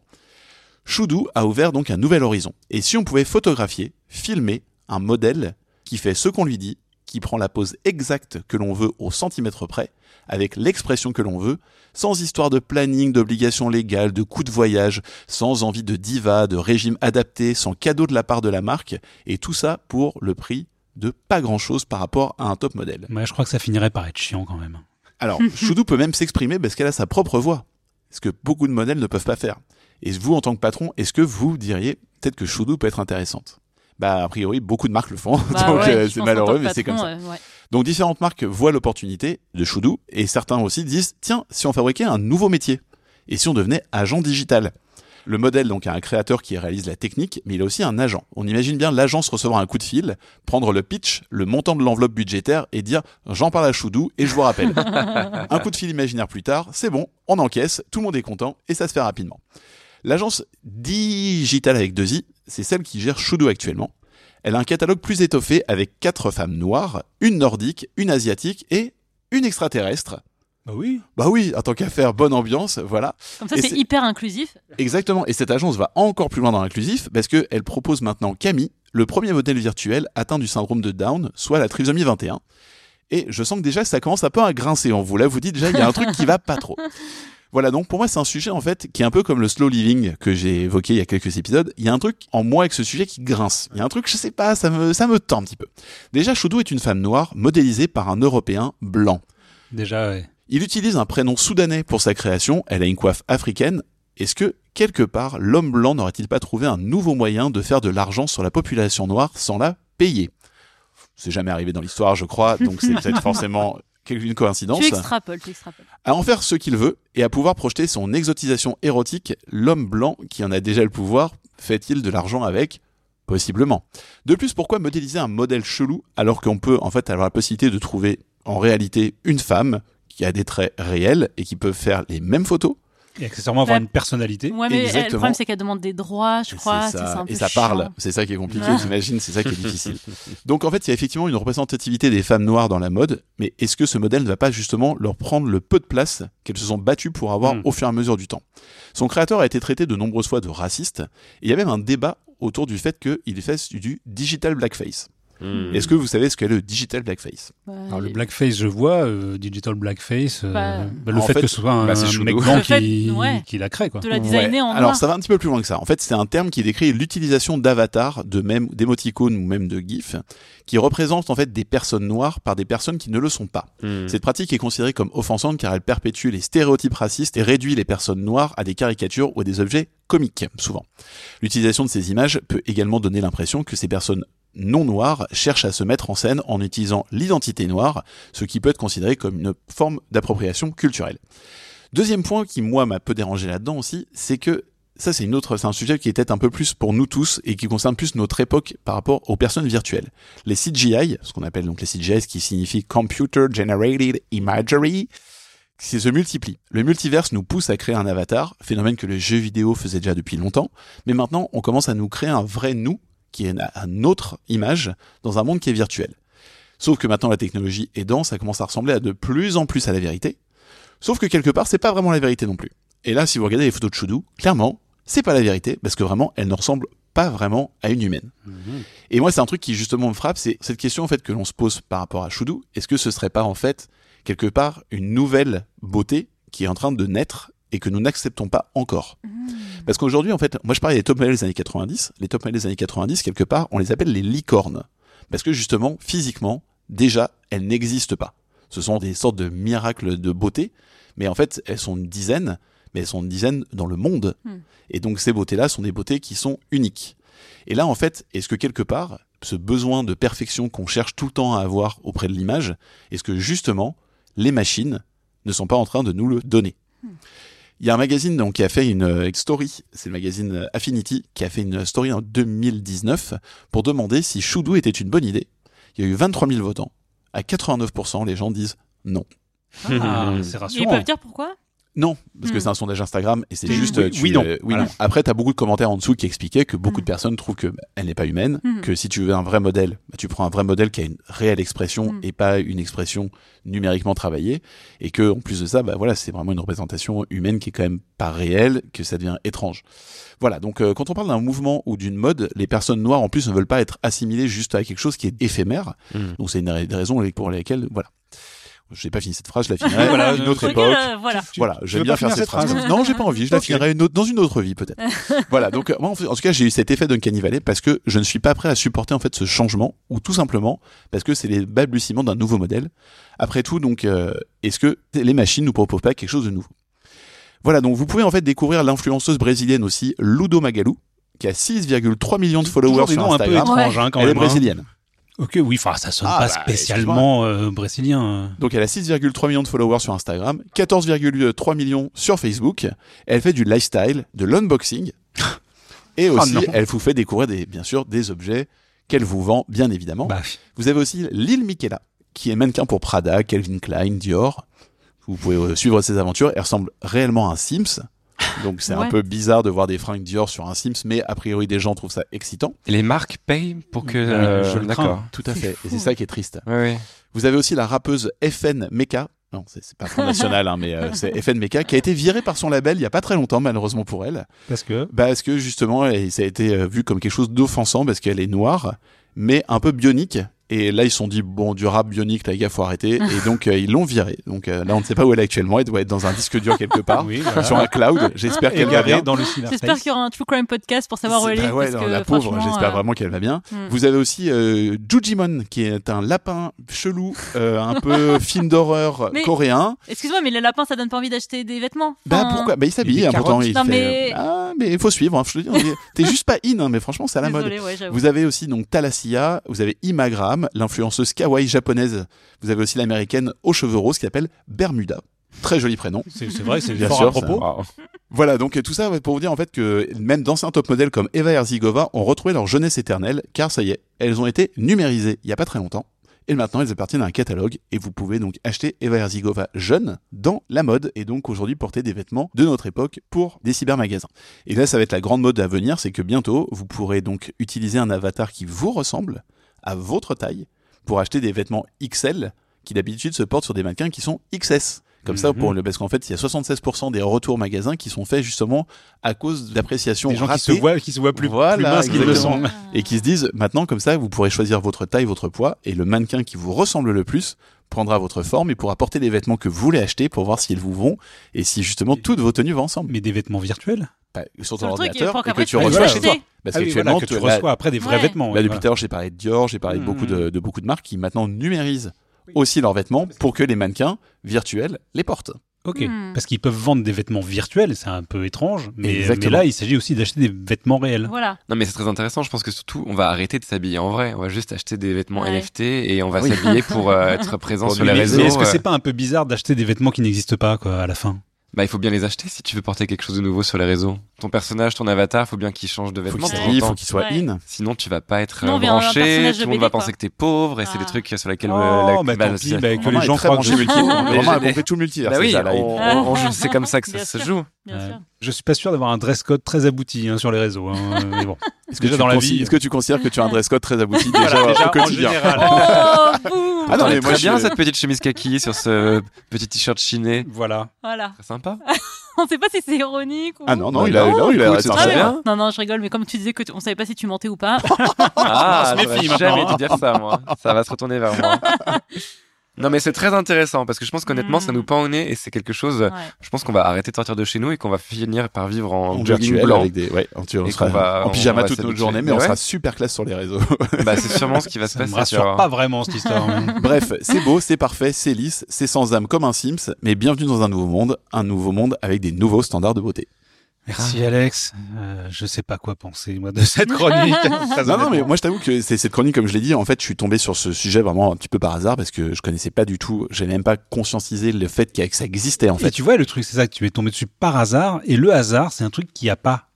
Choudou a ouvert donc un nouvel horizon. Et si on pouvait photographier, filmer un modèle qui fait ce qu'on lui dit, qui prend la pose exacte que l'on veut au centimètre près, avec l'expression que l'on veut, sans histoire de planning, d'obligations légales, de coûts de voyage, sans envie de diva, de régime adapté, sans cadeau de la part de la marque, et tout ça pour le prix de pas grand chose par rapport à un top modèle. Ouais, je crois que ça finirait par être chiant quand même. Alors, Choudou peut même s'exprimer parce qu'elle a sa propre voix. Ce que beaucoup de modèles ne peuvent pas faire. Et vous, en tant que patron, est-ce que vous diriez peut-être que Choudou peut être intéressante? Bah, a priori, beaucoup de marques le font. Bah donc, ouais, euh, c'est malheureux, mais c'est comme ça. euh, ouais. Donc, différentes marques voient l'opportunité de Choudou et certains aussi disent tiens, si on fabriquait un nouveau métier Et si on devenait agent digital le modèle donc a un créateur qui réalise la technique, mais il a aussi un agent. On imagine bien l'agence recevoir un coup de fil, prendre le pitch, le montant de l'enveloppe budgétaire et dire j'en parle à Choudou et je vous rappelle. un coup de fil imaginaire plus tard, c'est bon, on encaisse, tout le monde est content et ça se fait rapidement. L'agence Digital avec deux i, c'est celle qui gère Choudou actuellement. Elle a un catalogue plus étoffé avec quatre femmes noires, une nordique, une asiatique et une extraterrestre. Bah oui. Bah oui, en tant qu'à faire, bonne ambiance, voilà. Comme ça, c'est- hyper inclusif. Exactement. Et cette agence va encore plus loin dans l'inclusif parce qu'elle propose maintenant Camille, le premier modèle virtuel atteint du syndrome de Down, soit la trisomie 21. Et je sens que déjà ça commence un peu à grincer en vous. Là, vous dites déjà, il y a un truc qui va pas trop. Voilà, donc pour moi, c'est un sujet en fait qui est un peu comme le slow living que j'ai évoqué il y a quelques épisodes. Il y a un truc en moi avec ce sujet qui grince. Il y a un truc, je sais pas, ça me, ça me tend un petit peu. Déjà, Choudou est une femme noire modélisée par un Européen blanc. Déjà, ouais. Il utilise un prénom soudanais pour sa création, elle a une coiffe africaine. Est-ce que, quelque part, l'homme blanc n'aurait-il pas trouvé un nouveau moyen de faire de l'argent sur la population noire sans la payer? C'est jamais arrivé dans l'histoire, je crois, donc c'est peut-être forcément une coïncidence. Tu extrapoles, tu extrapoles. À en faire ce qu'il veut et à pouvoir projeter son exotisation érotique, l'homme blanc qui en a déjà le pouvoir, fait-il de l'argent avec? Possiblement. De plus, pourquoi modéliser un modèle chelou alors qu'on peut en fait avoir la possibilité de trouver en réalité une femme qui a des traits réels et qui peut faire les mêmes photos? Et accessoirement avoir Ouais. une personnalité. Ouais, mais elle, le problème, c'est qu'elle demande des droits, je crois. Ça. un peu Et ça chiant. parle. C'est ça qui est compliqué, Ouais. j'imagine. C'est ça qui est difficile. Donc, en fait, il y a effectivement une représentativité des femmes noires dans la mode. Mais est-ce que ce modèle ne va pas justement leur prendre le peu de place qu'elles se sont battues pour avoir Mm. au fur et à mesure du temps? Son créateur a été traité de nombreuses fois de raciste. Et il y a même un débat autour du fait qu'il fasse du digital blackface. Hmm. Est-ce que vous savez ce qu'est le digital blackface? Ouais. Alors le blackface, je vois, euh, digital blackface, euh, Bah, bah, le fait, fait, que ce soit un, bah, un mec blanc qui, ouais. qui la crée, quoi. De la designer en Alors noir. ça va un petit peu plus loin que ça. En fait, c'est un terme qui décrit l'utilisation d'avatars, de même d'émoticônes ou même de gifs, qui représentent en fait des personnes noires par des personnes qui ne le sont pas. Hmm. Cette pratique est considérée comme offensante car elle perpétue les stéréotypes racistes et réduit les personnes noires à des caricatures ou à des objets comiques, souvent. L'utilisation de ces images peut également donner l'impression que ces personnes non noires cherchent à se mettre en scène en utilisant l'identité noire, ce qui peut être considéré comme une forme d'appropriation culturelle. Deuxième point qui, moi, m'a peu dérangé là-dedans aussi, c'est que ça, c'est une autre, c'est un sujet qui est peut-être un peu plus pour nous tous et qui concerne plus notre époque par rapport aux personnes virtuelles. Les CGI, ce qu'on appelle donc les CGI, ce qui signifie Computer Generated Imagery, qui se multiplient. Le multiverse nous pousse à créer un avatar, phénomène que les jeux vidéo faisaient déjà depuis longtemps, mais maintenant, on commence à nous créer un vrai nous, qui est une, une autre image, dans un monde qui est virtuel. Sauf que maintenant, la technologie aidant, ça commence à ressembler à de plus en plus à la vérité. Sauf que quelque part, c'est pas vraiment la vérité non plus. Et là, si vous regardez les photos de Choudou, clairement, c'est pas la vérité, parce que vraiment, elle ne ressemble pas vraiment à une humaine. Mhm. Et moi, c'est un truc qui justement me frappe, c'est cette question en fait que l'on se pose par rapport à Choudou. Est-ce que ce serait pas en fait quelque part une nouvelle beauté qui est en train de naître et que nous n'acceptons pas encore Mmh. Parce qu'aujourd'hui, en fait, moi je parlais des top modèles des années 90. Les top modèles des années 90, quelque part, on les appelle les licornes. Parce que justement, physiquement, déjà, elles n'existent pas. Ce sont des sortes de miracles de beauté, mais en fait, elles sont une dizaine, mais elles sont une dizaine dans le monde. Hmm. Et donc ces beautés-là sont des beautés qui sont uniques. Et là, en fait, est-ce que quelque part, ce besoin de perfection qu'on cherche tout le temps à avoir auprès de l'image, est-ce que justement, les machines ne sont pas en train de nous le donner? Il y a un magazine donc, qui a fait une euh, story, c'est le magazine euh, Affinity, qui a fait une story en 2019 pour demander si Choudou était une bonne idée. Il y a eu 23 000 votants. À 89%, les gens disent non. Ah, c'est Ils rassurant. peuvent dire pourquoi? Non, parce que Hmm. c'est un sondage Instagram et c'est Oui, juste. oui, euh, tu, oui, non. euh, Voilà. non. Après, tu as beaucoup de commentaires en dessous qui expliquaient que beaucoup Hmm. de personnes trouvent qu'elle n'est pas humaine, Hmm. que si tu veux un vrai modèle, bah, tu prends un vrai modèle qui a une réelle expression Hmm. et pas une expression numériquement travaillée, et que en plus de ça, bah voilà, c'est vraiment une représentation humaine qui est quand même pas réelle, que ça devient étrange. Voilà, donc euh, quand on parle d'un mouvement ou d'une mode, les personnes noires en plus ne veulent pas être assimilées juste à quelque chose qui est éphémère. Hmm. Donc c'est une des raisons pour lesquelles, voilà. J'ai pas fini cette phrase, je la finirai Voilà, à une autre époque. euh, voilà. Voilà, j'aime bien faire cette phrase. phrase Non, j'ai pas envie. Je la finirai une autre- dans une autre vie peut-être. voilà. Donc euh, moi, en tout cas, j'ai eu cet effet d'un Valley parce que je ne suis pas prêt à supporter en fait ce changement, ou tout simplement parce que c'est les balbutiements d'un nouveau modèle. Après tout, donc, euh, est-ce que les machines nous proposent pas quelque chose de nouveau? Voilà. Donc, vous pouvez en fait découvrir l'influenceuse brésilienne aussi, Ludo Magalu, qui a 6,3 millions de followers sur noms un peu Instagram. étranges, hein, quand Elle est hein. Ok, oui, enfin, ça sonne Ah, pas bah, spécialement euh, brésilien. Donc elle a 6,3 millions de followers sur Instagram, 14,3 millions sur Facebook. Elle fait du lifestyle, de l'unboxing. Et aussi, non. elle vous fait découvrir des, bien sûr des objets qu'elle vous vend, bien évidemment. Bah, Vous avez aussi Lil Michaela, qui est mannequin pour Prada, Calvin Klein, Dior. Vous pouvez euh, suivre ses aventures. Elle ressemble réellement à un Sims. Donc c'est un peu bizarre de voir des fringues Dior sur un Sims, mais a priori des gens trouvent ça excitant. Et les marques payent pour que. Euh, je le D'accord. crains. Tout à fait. fou. Et c'est ça qui est triste. Vous avez aussi la rappeuse FN Meka. Non, c'est pas Front National, hein, mais euh, c'est qui a été virée par son label il y a pas très longtemps, malheureusement pour elle. parce que? Bah, parce que justement, elle- ça a été euh, vu comme quelque chose d'offensant parce qu'elle est noire, mais un peu bionique. Et là, ils se sont dit, bon, du rap bionique, là, les gars, faut arrêter. Et donc, euh, ils l'ont virée. Donc euh, là, on ne sait pas où elle est actuellement. Elle doit être dans un disque dur quelque part, Oui, voilà. sur un cloud. J'espère qu'elle va bien. dans le J'espère qu'il y aura un True Crime podcast pour savoir où elle est. bah ouais, parce non, que, la pauvre, j'espère euh, vraiment qu'elle va bien. hmm. Vous avez aussi euh, Jujimon, qui est un lapin chelou, euh, un peu film d'horreur coréen. Excuse-moi, mais le lapin, ça donne pas envie d'acheter des vêtements. Bah Enfin, pourquoi Bah il Il s'habille, hein, pourtant il Non, fait. mais- Ah mais il faut suivre. Hein, je te dis, t'es juste pas in, hein, mais franchement c'est à la mode. Ouais. Vous avez aussi donc Thalassia, vous avez Imagram, l'influenceuse kawaii japonaise. Vous avez aussi l'américaine aux cheveux roses qui s'appelle Bermuda. Très joli prénom. C'est vrai, c'est Bien fort sûr, à propos. Wow. Voilà, donc tout ça pour vous dire en fait que même d'anciens top modèles comme Eva Herzigova ont retrouvé leur jeunesse éternelle, car ça y est, elles ont été numérisées il y a pas très longtemps. Et maintenant, elles appartiennent à un catalogue et vous pouvez donc acheter Eva Herzigova jeune dans la mode et donc aujourd'hui porter des vêtements de notre époque pour des cybermagasins. Et là, ça va être la grande mode à venir, c'est que bientôt, vous pourrez donc utiliser un avatar qui vous ressemble à votre taille pour acheter des vêtements XL qui d'habitude se portent sur des mannequins qui sont XS. Comme ça, Mhm. pour le, parce qu'en fait, il y a 76% des retours magasins qui sont faits justement à cause d'appréciation Des gens qui se voient, qui se voient plus, Voilà, plus minces qu'ils ne le sont. exactement. et qui se disent maintenant comme ça, vous pourrez choisir votre taille, votre poids, et le mannequin qui vous ressemble le plus prendra votre forme et pourra porter les vêtements que vous voulez acheter pour voir s'ils vous vont et si justement toutes vos tenues vont ensemble. Mais des vêtements virtuels Bah, sur ton ordinateur et que tu reçois chez toi. Parce Ah oui, qu'actuellement, voilà, que tu là- reçois après des vrais Ouais. vêtements. Là, oui, depuis tout à l'heure, j'ai parlé de Dior, j'ai parlé de beaucoup de, de beaucoup de marques qui maintenant numérisent aussi leurs vêtements pour que les mannequins virtuels les portent. Ok, Hmm. parce qu'ils peuvent vendre des vêtements virtuels, c'est un peu étrange, mais, là il s'agit aussi d'acheter des vêtements réels. Voilà. Non, mais c'est très intéressant. Je pense que surtout, on va arrêter de s'habiller en vrai. On va juste acheter des vêtements Ouais. NFT et on va Oui. s'habiller pour euh, être présent Pour sur les réseaux. Mais est-ce que euh. c'est pas un peu bizarre d'acheter des vêtements qui n'existent pas quoi à la fin? Bah, il faut bien les acheter si tu veux porter quelque chose de nouveau sur les réseaux. Ton personnage, ton avatar, faut bien qu'il change de Faut vêtements. qu'il lie, temps. faut qu'il soit Ouais. in. Sinon, tu vas pas être euh, on branché. Tout le monde va quoi. penser que t'es pauvre et c'est Ah. des trucs sur lesquels. Oh, euh, la- bah bah, tant pis, bah, que les gens croient que je. Mais j'ai- a compris tout le multivers. Bah c'est oui, on, Ah. on- on- c'est comme ça que ça se joue. Je suis pas sûr d'avoir un dress code très abouti hein, sur les réseaux. hein, mais bon. Est-ce que, Déjà tu dans la considères- vie- est-ce que tu considères que tu as un dress code très abouti déjà, Voilà, déjà, au en quotidien. Oh, Ah non, mais est moi, très je- bien cette petite chemise kaki sur ce petit t-shirt chiné. Voilà. Voilà. Très sympa. On sait pas si c'est ironique ou. Ah non, non, Ouais, il a, non, il a Ah, mais peu. bien. Non, non, je rigole, mais comme tu disais que tu- on savait pas si tu mentais ou pas. Ah, maintenant, jamais dû dire ça, moi. Ça va se retourner vers moi. Non, mais c'est très intéressant parce que je pense qu'honnêtement, ça Mm. nous pend au nez et c'est quelque chose. Ouais. Je pense qu'on va arrêter de sortir de chez nous et qu'on va finir par vivre en, En jogging blanc. avec des, ouais, on, tu- on Et sera va- en pyjama toute notre journée, mais on sera super classe sur les réseaux. Bah, c'est sûrement ce qui va se Ça me passer. tu rassure pas vraiment cette histoire. hein. Bref, c'est beau, c'est parfait, c'est lisse, c'est sans âme comme un Sims, mais bienvenue dans un nouveau monde, un nouveau monde avec des nouveaux standards de beauté. Merci Alex. Euh, je sais pas quoi penser moi de cette chronique. Non, non, mais moi je t'avoue que c'est cette chronique, comme je l'ai dit, en fait, je suis tombé sur ce sujet vraiment un petit peu par hasard parce que je connaissais pas du tout, j'ai même pas conscientisé le fait que ça existait en Et fait. tu vois, le truc, c'est ça que tu es tombé dessus par hasard. Et le hasard, c'est un truc qu'il n'y a pas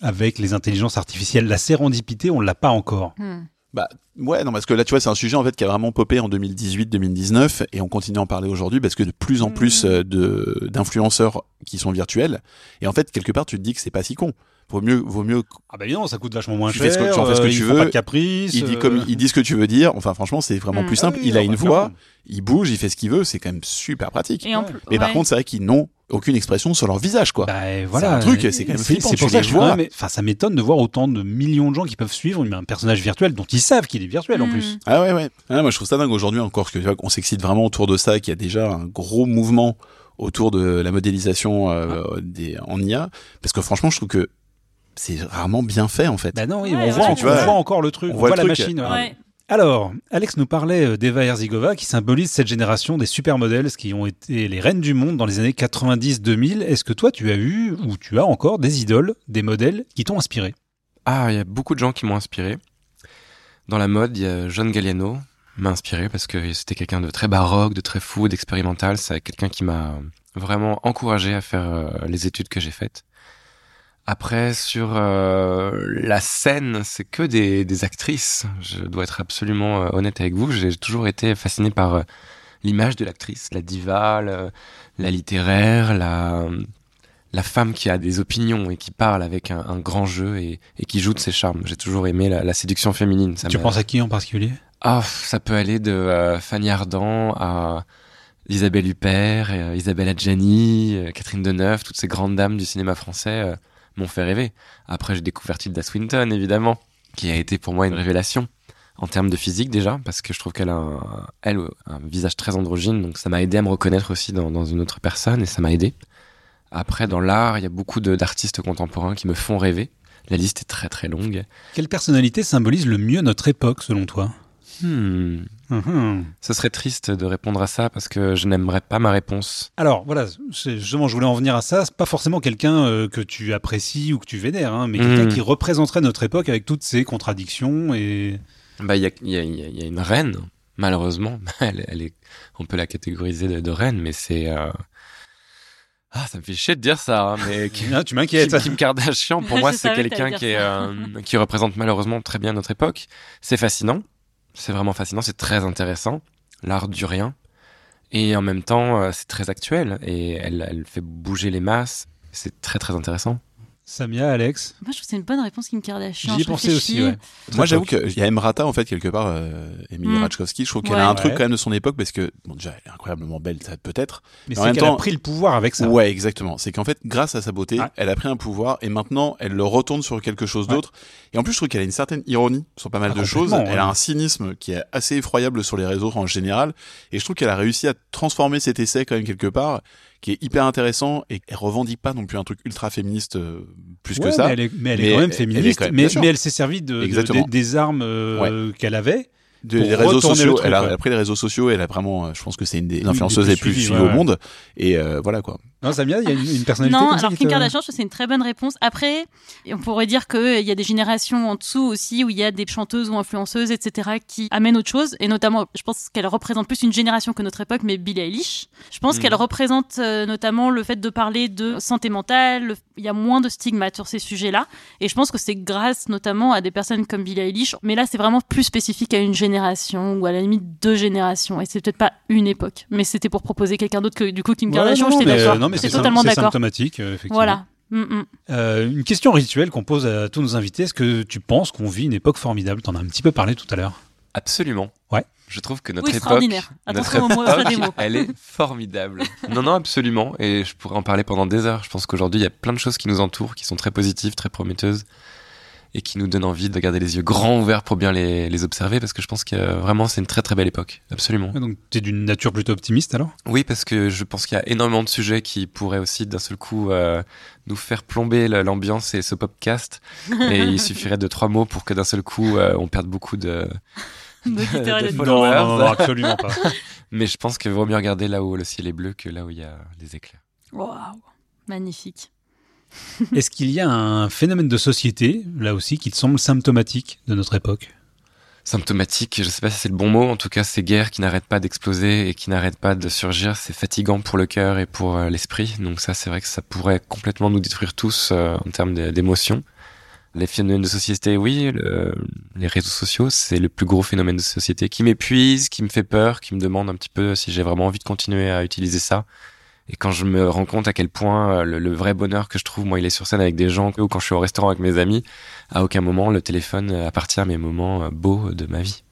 avec les intelligences artificielles. La sérendipité, on l'a pas encore. Hmm. Bah ouais, non parce que là tu vois c'est un sujet en fait qui a vraiment popé en 2018-2019 et on continue à en parler aujourd'hui parce que de plus en plus Mhm. euh, de d'influenceurs qui sont virtuels et en fait quelque part tu te dis que c'est pas si con. Vaut mieux vaut mieux Ah bah non, ça coûte vachement moins Tu cher. fais ce que- tu en fais ce que euh, tu il veux. font Pas de caprice. il dit euh, comme il dit ce que tu veux dire. Enfin franchement c'est vraiment Mhm. plus ah simple. oui, il a une voix, il bouge, il fait ce qu'il veut. C'est quand même super pratique. Et en plus. Mais par contre c'est vrai qu'ils n'ont aucune expression sur leur visage quoi. Bah, voilà. un truc, c'est quand même flippant, C'est tu pour ça que je vois. Enfin, ça m'étonne de voir autant de millions de gens qui peuvent suivre un personnage virtuel dont ils savent qu'il est virtuel en Hmm. plus. Ah ouais ouais. Ah, moi je trouve ça dingue aujourd'hui encore que tu vois qu'on s'excite vraiment autour de ça, qu'il y a déjà un gros mouvement autour de la modélisation euh, des en IA parce que franchement je trouve que c'est rarement bien fait en fait. Bah non, oui, Ouais, on, ouais, voit, tu on vois. voit encore le truc, On on, voit la truc. machine. Ah, Ouais. Alors, Alex nous parlait euh, d'Eva Herzigova qui symbolise cette génération des supermodèles qui ont été les reines du monde dans les années 90-2000. Est-ce que toi tu as eu ou tu as encore des idoles, des modèles qui t'ont inspiré? Ah, il y a beaucoup de gens qui m'ont inspiré. Dans la mode, il y a John Galliano m'a inspiré parce que c'était quelqu'un de très baroque, de très fou, d'expérimental. C'est quelqu'un qui m'a vraiment encouragé à faire euh, les études que j'ai faites. Après, sur euh, la scène, c'est que des, des, actrices. Je dois être absolument euh, honnête avec vous. J'ai toujours été fasciné par euh, l'image de l'actrice, la diva, la, la littéraire, la, la femme qui a des opinions et qui parle avec un, un grand jeu et, et, qui joue de ses charmes. J'ai toujours aimé la, la séduction féminine. Ça tu penses à qui en particulier? Ah, ça peut aller de Fanny Ardant à Isabelle Huppert, Isabelle Adjani, Catherine Deneuve, toutes ces grandes dames du cinéma français m'ont fait rêver. Après, j'ai découvert Tilda Swinton, évidemment, qui a été pour moi une révélation en termes de physique déjà, parce que je trouve qu'elle a un, elle, un visage très androgyne, donc ça m'a aidé à me reconnaître aussi dans, dans une autre personne et ça m'a aidé. Après, dans l'art, il y a beaucoup d'artistes contemporains qui me font rêver. La liste est très très longue. Quelle personnalité symbolise le mieux notre époque selon toi? Hmm. Mmh. Ce serait triste de répondre à ça parce que je n'aimerais pas ma réponse. Alors voilà, justement, je voulais en venir à ça. C'est pas forcément quelqu'un euh, que tu apprécies ou que tu vénères, hein, mais mmh. quelqu'un qui représenterait notre époque avec toutes ses contradictions et. Bah, il y a, y, a, y a, une reine, malheureusement. Elle, elle, est, on peut la catégoriser de, de reine, mais c'est. Euh... Ah, ça me fait chier de dire ça, hein, mais Kim, tu m'inquiètes. Kim, Kim, Kardashian, pour moi, c'est quelqu'un qui, est, euh, qui représente malheureusement très bien notre époque. C'est fascinant c'est vraiment fascinant, c'est très intéressant. L'art du rien. Et en même temps, euh, c'est très actuel et elle, elle fait bouger les masses. C'est très très intéressant. Samia, Alex Moi, je trouve que c'est une bonne réponse Kim Kardashian. J'y ai pensé aussi, ouais. Moi, j'avoue qu'il y a Emrata, en fait, quelque part, euh, Emilie mm. Ratajkowski. Je trouve qu'elle ouais. a un truc ouais. quand même de son époque parce que, bon, déjà, elle est incroyablement belle, ça peut-être. Mais c'est qu'elle a pris le pouvoir avec ça. Ouais, exactement. C'est qu'en fait, grâce à sa beauté, ah. elle a pris un pouvoir et maintenant, elle le retourne sur quelque chose d'autre. Et en plus, je trouve qu'elle a une certaine ironie sur pas mal ah, de choses. Elle a un cynisme qui est assez effroyable sur les réseaux en général. Et je trouve qu'elle a réussi à transformer cet essai quand même quelque part qui est hyper intéressant et elle revendique pas non plus un truc ultra féministe euh, plus ouais, que ça. Mais elle est, mais elle est quand même féministe, quand même, mais, mais, elle s'est servie de, de, de, des armes euh, ouais. qu'elle avait. De, les réseaux sociaux, truc, elle, a, pris les réseaux sociaux, elle a vraiment, je pense que c'est une des influenceuses les plus suivies au monde, et euh, voilà quoi. Non, Samia, il y a une, une personnalité non, comme alors ça Kim Kardashian, je trouve c'est une très bonne réponse. Après, on pourrait dire qu'il y a des générations en dessous aussi où il y a des chanteuses ou influenceuses, etc., qui amènent autre chose. Et notamment, je pense qu'elle représente plus une génération que notre époque, mais Billie Eilish. Je pense mmh. qu'elle représente euh, notamment le fait de parler de santé mentale. Le... Il y a moins de stigmates sur ces sujets-là. Et je pense que c'est grâce notamment à des personnes comme Billie Eilish. Mais là, c'est vraiment plus spécifique à une génération ou à la limite deux générations. Et c'est peut-être pas une époque. Mais c'était pour proposer quelqu'un d'autre que du coup Kim ouais, Kardashian. Non, j'étais d'accord. Mais c'est totalement d'accord symptomatique, euh, effectivement. Voilà. Mm -mm. Euh, une question rituelle qu'on pose à tous nos invités. Est-ce que tu penses qu'on vit une époque formidable? T'en as un petit peu parlé tout à l'heure. Absolument. Ouais. Je trouve que notre oui, époque, notre époque elle est formidable. non, non, absolument. Et je pourrais en parler pendant des heures. Je pense qu'aujourd'hui, il y a plein de choses qui nous entourent, qui sont très positives, très prometteuses et qui nous donne envie de garder les yeux grands ouverts pour bien les, les observer parce que je pense que vraiment c'est une très très belle époque, absolument. Ouais, donc tu es d'une nature plutôt optimiste alors? Oui, parce que je pense qu'il y a énormément de sujets qui pourraient aussi d'un seul coup euh, nous faire plomber l'ambiance et ce podcast et il suffirait de trois mots pour que d'un seul coup euh, on perde beaucoup de... de, de non, non, non, absolument pas. Mais je pense qu'il vaut mieux regarder là où le ciel est bleu que là où il y a les éclairs. Waouh, magnifique. Est-ce qu'il y a un phénomène de société, là aussi, qui te semble symptomatique de notre époque? Symptomatique, je sais pas si c'est le bon mot, en tout cas ces guerres qui n'arrêtent pas d'exploser et qui n'arrêtent pas de surgir, c'est fatigant pour le cœur et pour euh, l'esprit, donc ça c'est vrai que ça pourrait complètement nous détruire tous euh, en termes d'émotions. Les phénomènes de société, oui, le, les réseaux sociaux, c'est le plus gros phénomène de société qui m'épuise, qui me fait peur, qui me demande un petit peu si j'ai vraiment envie de continuer à utiliser ça. Et quand je me rends compte à quel point le, le, vrai bonheur que je trouve, moi, il est sur scène avec des gens, ou quand je suis au restaurant avec mes amis, à aucun moment le téléphone appartient à mes moments beaux de ma vie.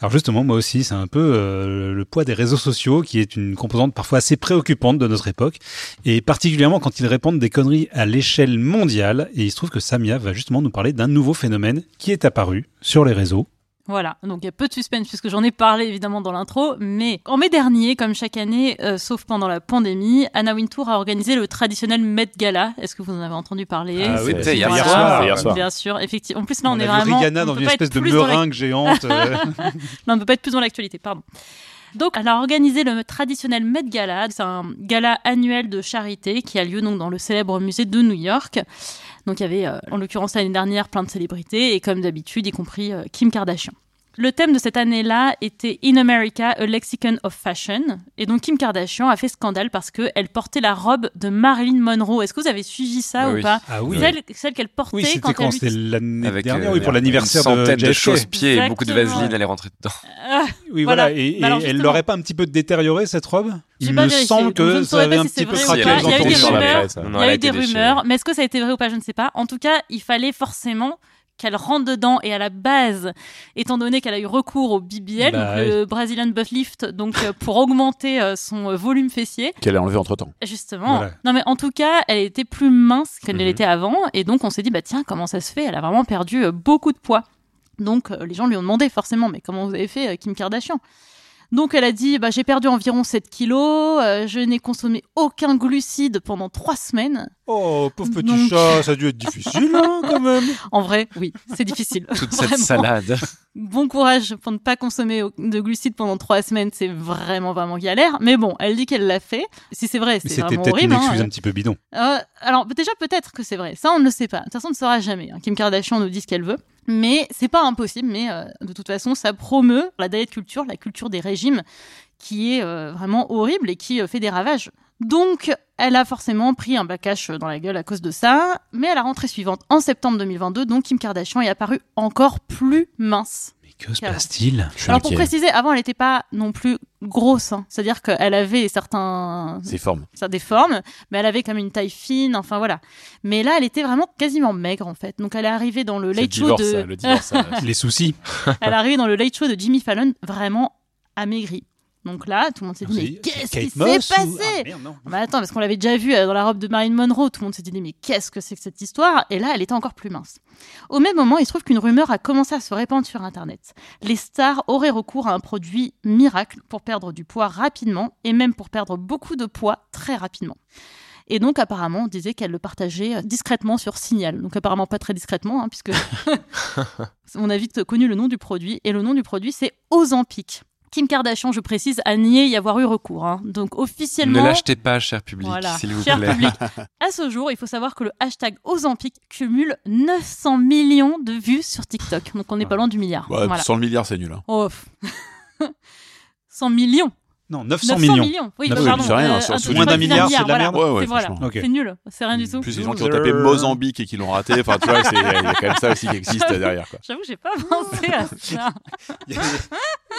Alors justement, moi aussi, c'est un peu euh, le poids des réseaux sociaux qui est une composante parfois assez préoccupante de notre époque, et particulièrement quand ils répandent des conneries à l'échelle mondiale. Et il se trouve que Samia va justement nous parler d'un nouveau phénomène qui est apparu sur les réseaux voilà, donc il y a peu de suspense puisque j'en ai parlé évidemment dans l'intro, mais en mai dernier, comme chaque année, euh, sauf pendant la pandémie, Anna Wintour a organisé le traditionnel Met Gala. Est-ce que vous en avez entendu parler? Ah, oui, C'était hier, hier, soir. hier soir. Bien sûr, effectivement. En plus là, on, on est a vraiment. Rihanna dans une espèce de meringue la... géante. Euh... non, on peut pas être plus dans l'actualité, pardon. Donc, elle a organisé le traditionnel Met Gala. C'est un gala annuel de charité qui a lieu donc dans le célèbre musée de New York. Donc, il y avait, euh, en l'occurrence l'année dernière, plein de célébrités et comme d'habitude, y compris euh, Kim Kardashian. Le thème de cette année-là était In America, a Lexicon of Fashion. Et donc Kim Kardashian a fait scandale parce qu'elle portait la robe de Marilyn Monroe. Est-ce que vous avez suivi ça Ah ou oui. pas Ah oui. Celle, celle qu'elle portait Oui, c'était quand, quand elle C'était l'année Avec dernière, euh, oui, pour l'anniversaire de centaine de, chausse-pieds et beaucoup de vaseline, elle est rentrée dedans. Ah, Oui, Voilà. voilà. Et, Bah alors, et elle justement. l'aurait pas un petit peu détérioré cette robe? Il me vérifié, semble donc que ça avait pas un petit peu craqué Il y a eu des elle rumeurs, mais est-ce que ça a été vrai ou pas, je ne sais pas. En tout cas, il fallait forcément qu'elle rentre dedans et à la base, étant donné qu'elle a eu recours au BBL, Bah donc le Brazilian Butt Lift, donc euh, pour augmenter euh, son volume fessier, Qu'elle a enlevé entre temps. justement. Voilà. Non mais en tout cas, elle était plus mince qu'elle ne Mhm. l'était avant et donc on s'est dit bah tiens, comment ça se fait? Elle a vraiment perdu euh, beaucoup de poids. Donc les gens lui ont demandé forcément mais comment vous avez fait Kim Kardashian? Donc elle a dit bah, j'ai perdu environ 7 kilos, euh, je n'ai consommé aucun glucide pendant 3 semaines. Oh, pauvre petit Donc- chat, ça a dû être difficile, hein, quand même. En vrai, oui, c'est difficile. Toute cette salade. Bon courage pour ne pas consommer de glucides pendant 3 semaines, c'est vraiment vraiment galère. Mais bon, elle dit qu'elle l'a fait. Si c'est vrai, c'est c'était vraiment peut-être une horrible. hein. excuse un petit peu bidon. Euh, alors déjà peut-être que c'est vrai, ça on ne le sait pas. De toute façon on ne saura jamais. hein. Kim Kardashian nous dit ce qu'elle veut, mais c'est pas impossible. Mais euh, de toute façon ça promeut la diet culture, la culture des régimes, qui est euh, vraiment horrible et qui euh, fait des ravages. Donc elle a forcément pris un backlash dans la gueule à cause de ça, mais à la rentrée suivante, en septembre 2022, donc Kim Kardashian est apparue encore plus mince. Que se passe-t-il? Alors pour préciser, avant elle n'était pas non plus grosse, hein. c'est-à-dire qu'elle avait certains Ses formes. ça des formes, mais elle avait comme une taille fine, enfin voilà. Mais là, elle était vraiment quasiment maigre en fait. Donc elle est arrivée dans le late show de, le divorce. ça. Les soucis elle est arrivée dans le late show de Jimmy Fallon vraiment amaigrie. Donc là, tout le monde s'est dit mais qu'est-ce qui s'est ou- passé Ah, merde, non. Bah attends, parce qu'on l'avait déjà vue euh, dans la robe de Marilyn Monroe, tout le monde s'est dit mais qu'est-ce que c'est que cette histoire? Et là, elle était encore plus mince. Au même moment, il se trouve qu'une rumeur a commencé à se répandre sur Internet. Les stars auraient recours à un produit miracle pour perdre du poids rapidement et même pour perdre beaucoup de poids très rapidement. Et donc apparemment, on disait qu'elle le partageait euh, discrètement sur Signal. Donc apparemment pas très discrètement, hein, puisque on a vite connu le nom du produit. Et le nom du produit, c'est Ozempic. Kim Kardashian, je précise, a nié y avoir eu recours. hein. Donc Ne officiellement, l'achetez pas, cher public, voilà, s'il vous cher plaît. public. À ce jour, il faut savoir que le hashtag Ozempic cumule 900 millions de vues sur TikTok. Donc on n'est pas loin du milliard. Ouais, Voilà. 100 milliards, c'est nul. hein. Oh, pff. 100 millions. Non, 900, 900 millions. Oui, Ah bah, oui, pardon. c'est rien, euh, moins d'un milliard, c'est de la voilà. merde. Ouais, ouais, C'est voilà. nul. C'est rien du tout. Plus les gens qui ont tapé Mozambique et qui l'ont raté. Enfin, tu vois, il y a quand même ça aussi qui existe derrière. J'avoue, j'ai pas pensé à ça.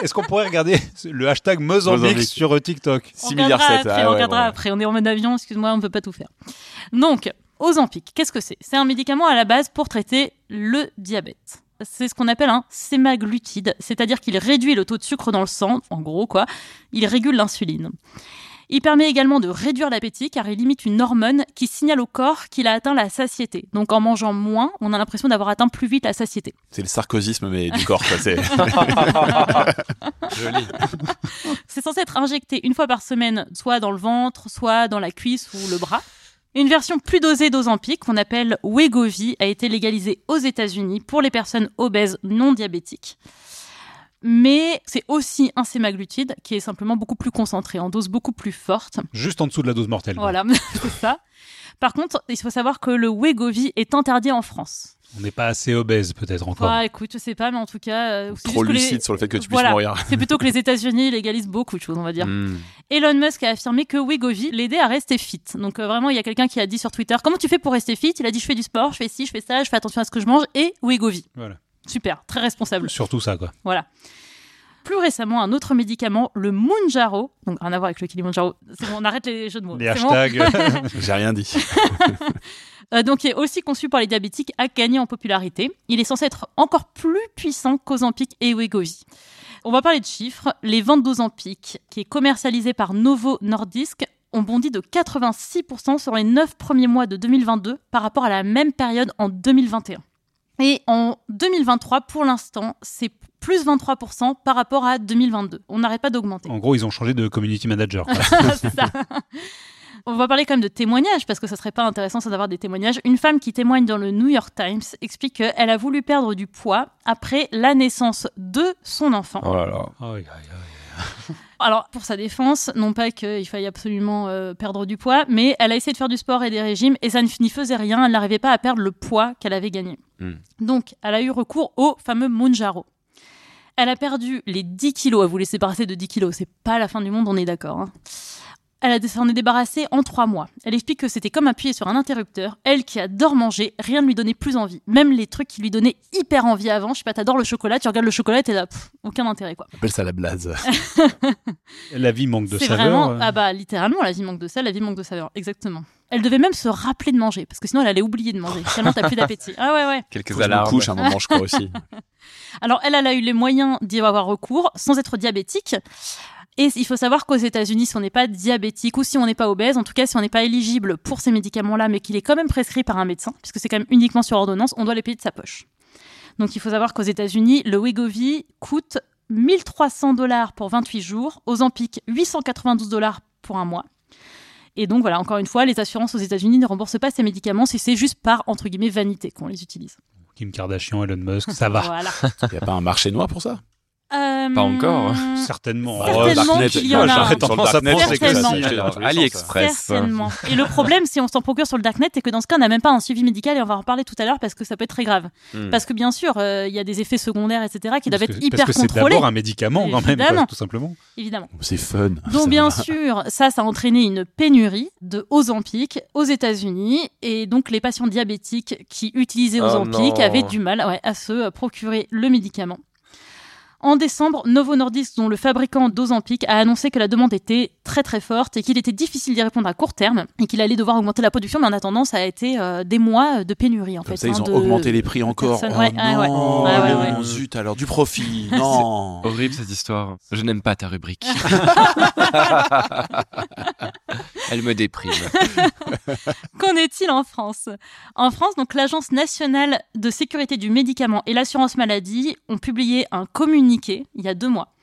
Est-ce qu'on pourrait regarder le hashtag Mozambique Mozambique. sur euh, TikTok? 6 on milliards regardera 7. Après, on regardera après. On est en mode avion, excuse-moi, on ne peut pas tout faire. Donc, Ozempic, qu'est-ce que c'est? C'est un médicament à la base pour traiter le diabète. C'est ce qu'on appelle un sémaglutide, c'est-à-dire qu'il réduit le taux de sucre dans le sang, en gros quoi. Il régule l'insuline. Il permet également de réduire l'appétit car il limite une hormone qui signale au corps qu'il a atteint la satiété. Donc en mangeant moins, on a l'impression d'avoir atteint plus vite la satiété. C'est le sarkozysme, mais du corps. quoi. C'est Joli. C'est censé être injecté une fois par semaine, soit dans le ventre, soit dans la cuisse ou le bras. Une version plus dosée d'Ozempic, qu'on appelle Wegovy, a été légalisée aux États-Unis pour les personnes obèses non diabétiques. Mais c'est aussi un sémaglutide qui est simplement beaucoup plus concentré, en dose beaucoup plus forte. Juste en dessous de la dose mortelle. Voilà, c'est ça. Par contre, il faut savoir que le Wegovy est interdit en France. On n'est pas assez obèse peut-être encore. Ah, écoute, je sais pas, mais en tout cas, euh, c'est trop juste que les- lucide sur le fait que tu puisses mourir. C'est plutôt que les États-Unis légalisent beaucoup de choses, on va dire. Mm. Elon Musk a affirmé que Wegovy l'aidait à rester fit. Donc euh, vraiment, il y a quelqu'un qui a dit sur Twitter comment tu fais pour rester fit? Il a dit je fais du sport, je fais ci, je fais ça, je fais attention à ce que je mange et Wegovy. Voilà. Super, très responsable. Surtout ça, quoi. Voilà. Plus récemment, un autre médicament, le Mounjaro. Donc rien à voir avec le Kilimanjaro. C'est bon, on arrête les jeux de mots. Les bon. hashtags. J'ai rien dit. Euh, donc qui est aussi conçu par les diabétiques, a gagné en popularité. Il est censé être encore plus puissant qu'Ozempic et Wegovy. On va parler de chiffres. Les ventes d'Ozempic, qui est commercialisé par Novo Nordisk, ont bondi de 86% sur les 9 premiers mois de 2022 par rapport à la même période en 2021. Et en 2023, pour l'instant, c'est plus 23% par rapport à 2022. On n'arrête pas d'augmenter. en gros, ils ont changé de community manager. ça. On va parler quand même de témoignages, parce que ça serait pas intéressant ça d'avoir des témoignages. Une femme qui témoigne dans le New York Times explique qu'elle a voulu perdre du poids après la naissance de son enfant. Oh là là. Aïe, aïe, aïe. Alors, pour sa défense, non pas qu'il faille absolument euh, perdre du poids, mais elle a essayé de faire du sport et des régimes, et ça n'y faisait rien, elle n'arrivait pas à perdre le poids qu'elle avait gagné. Hmm. Donc, elle a eu recours au fameux Mounjaro. Elle a perdu les 10 kilos. Elle voulait se débarrasser de 10 kilos. C'est pas la fin du monde, on est d'accord. hein. Elle a- s'en est débarrassée en trois mois. Elle explique que c'était comme appuyer sur un interrupteur. Elle qui adore manger, rien ne lui donnait plus envie. Même les trucs qui lui donnaient hyper envie avant. Je sais pas, t'adores le chocolat, tu regardes le chocolat et t'es là, pff, aucun intérêt quoi. On appelle ça la blase. La vie manque de saveur. vraiment, euh. ah bah littéralement, la vie manque de sel, la vie manque de saveur, exactement. Elle devait même se rappeler de manger, parce que sinon elle allait oublier de manger. Tellement t'as plus d'appétit. Ah ouais ouais. Quelques alarmes. couche à un moment, je crois aussi. Alors elle, elle a eu les moyens d'y avoir recours sans être diabétique. Et il faut savoir qu'aux États-Unis, si on n'est pas diabétique ou si on n'est pas obèse, en tout cas si on n'est pas éligible pour ces médicaments-là, mais qu'il est quand même prescrit par un médecin, puisque c'est quand même uniquement sur ordonnance, on doit les payer de sa poche. Donc il faut savoir qu'aux États-Unis, le Wegovy coûte 1300 dollars pour 28 jours, aux Zampic 892 dollars pour un mois. Et donc voilà, encore une fois, les assurances aux États-Unis ne remboursent pas ces médicaments si c'est juste par entre guillemets vanité qu'on les utilise. Kim Kardashian, Elon Musk, ça va. Voilà. Il n'y a pas un marché noir pour ça? Euh, Pas encore. Certainement. Certainement Oh, qu'il y en a. J'arrête AliExpress. Certainement. Et le problème, si on s'en procure sur le darknet, c'est que dans ce cas, on n'a même pas un suivi médical et on va en reparler tout à l'heure parce que ça peut être très grave. Hmm. Parce que bien sûr, euh, il y a des effets secondaires, etc., qui doivent être hyper Parce que c'est d'abord un médicament quand même, quoi, tout simplement. évidemment. C'est fun. Donc bien va. sûr, ça, ça a entraîné une pénurie de Ozempic aux États-Unis et donc les patients diabétiques qui utilisaient Oh Ozempic avaient du mal ouais, à se euh, procurer le médicament. En décembre, Novo Nordisk, dont le fabricant d'Ozempic, a annoncé que la demande était très très forte et qu'il était difficile d'y répondre à court terme et qu'il allait devoir augmenter la production. Mais en attendant, ça a été euh, des mois de pénurie en Comme fait. ça, ils hein, ont de- augmenté les prix encore. Oh Ouais, ah ouais. non, Ouais, ouais, non, ouais. zut, alors du profit. Non. Horrible cette histoire. Je n'aime pas ta rubrique. Elle me déprime. Qu'en est-il en France? En France, donc l'Agence nationale de sécurité du médicament et l'assurance maladie ont publié un communiqué il y a deux mois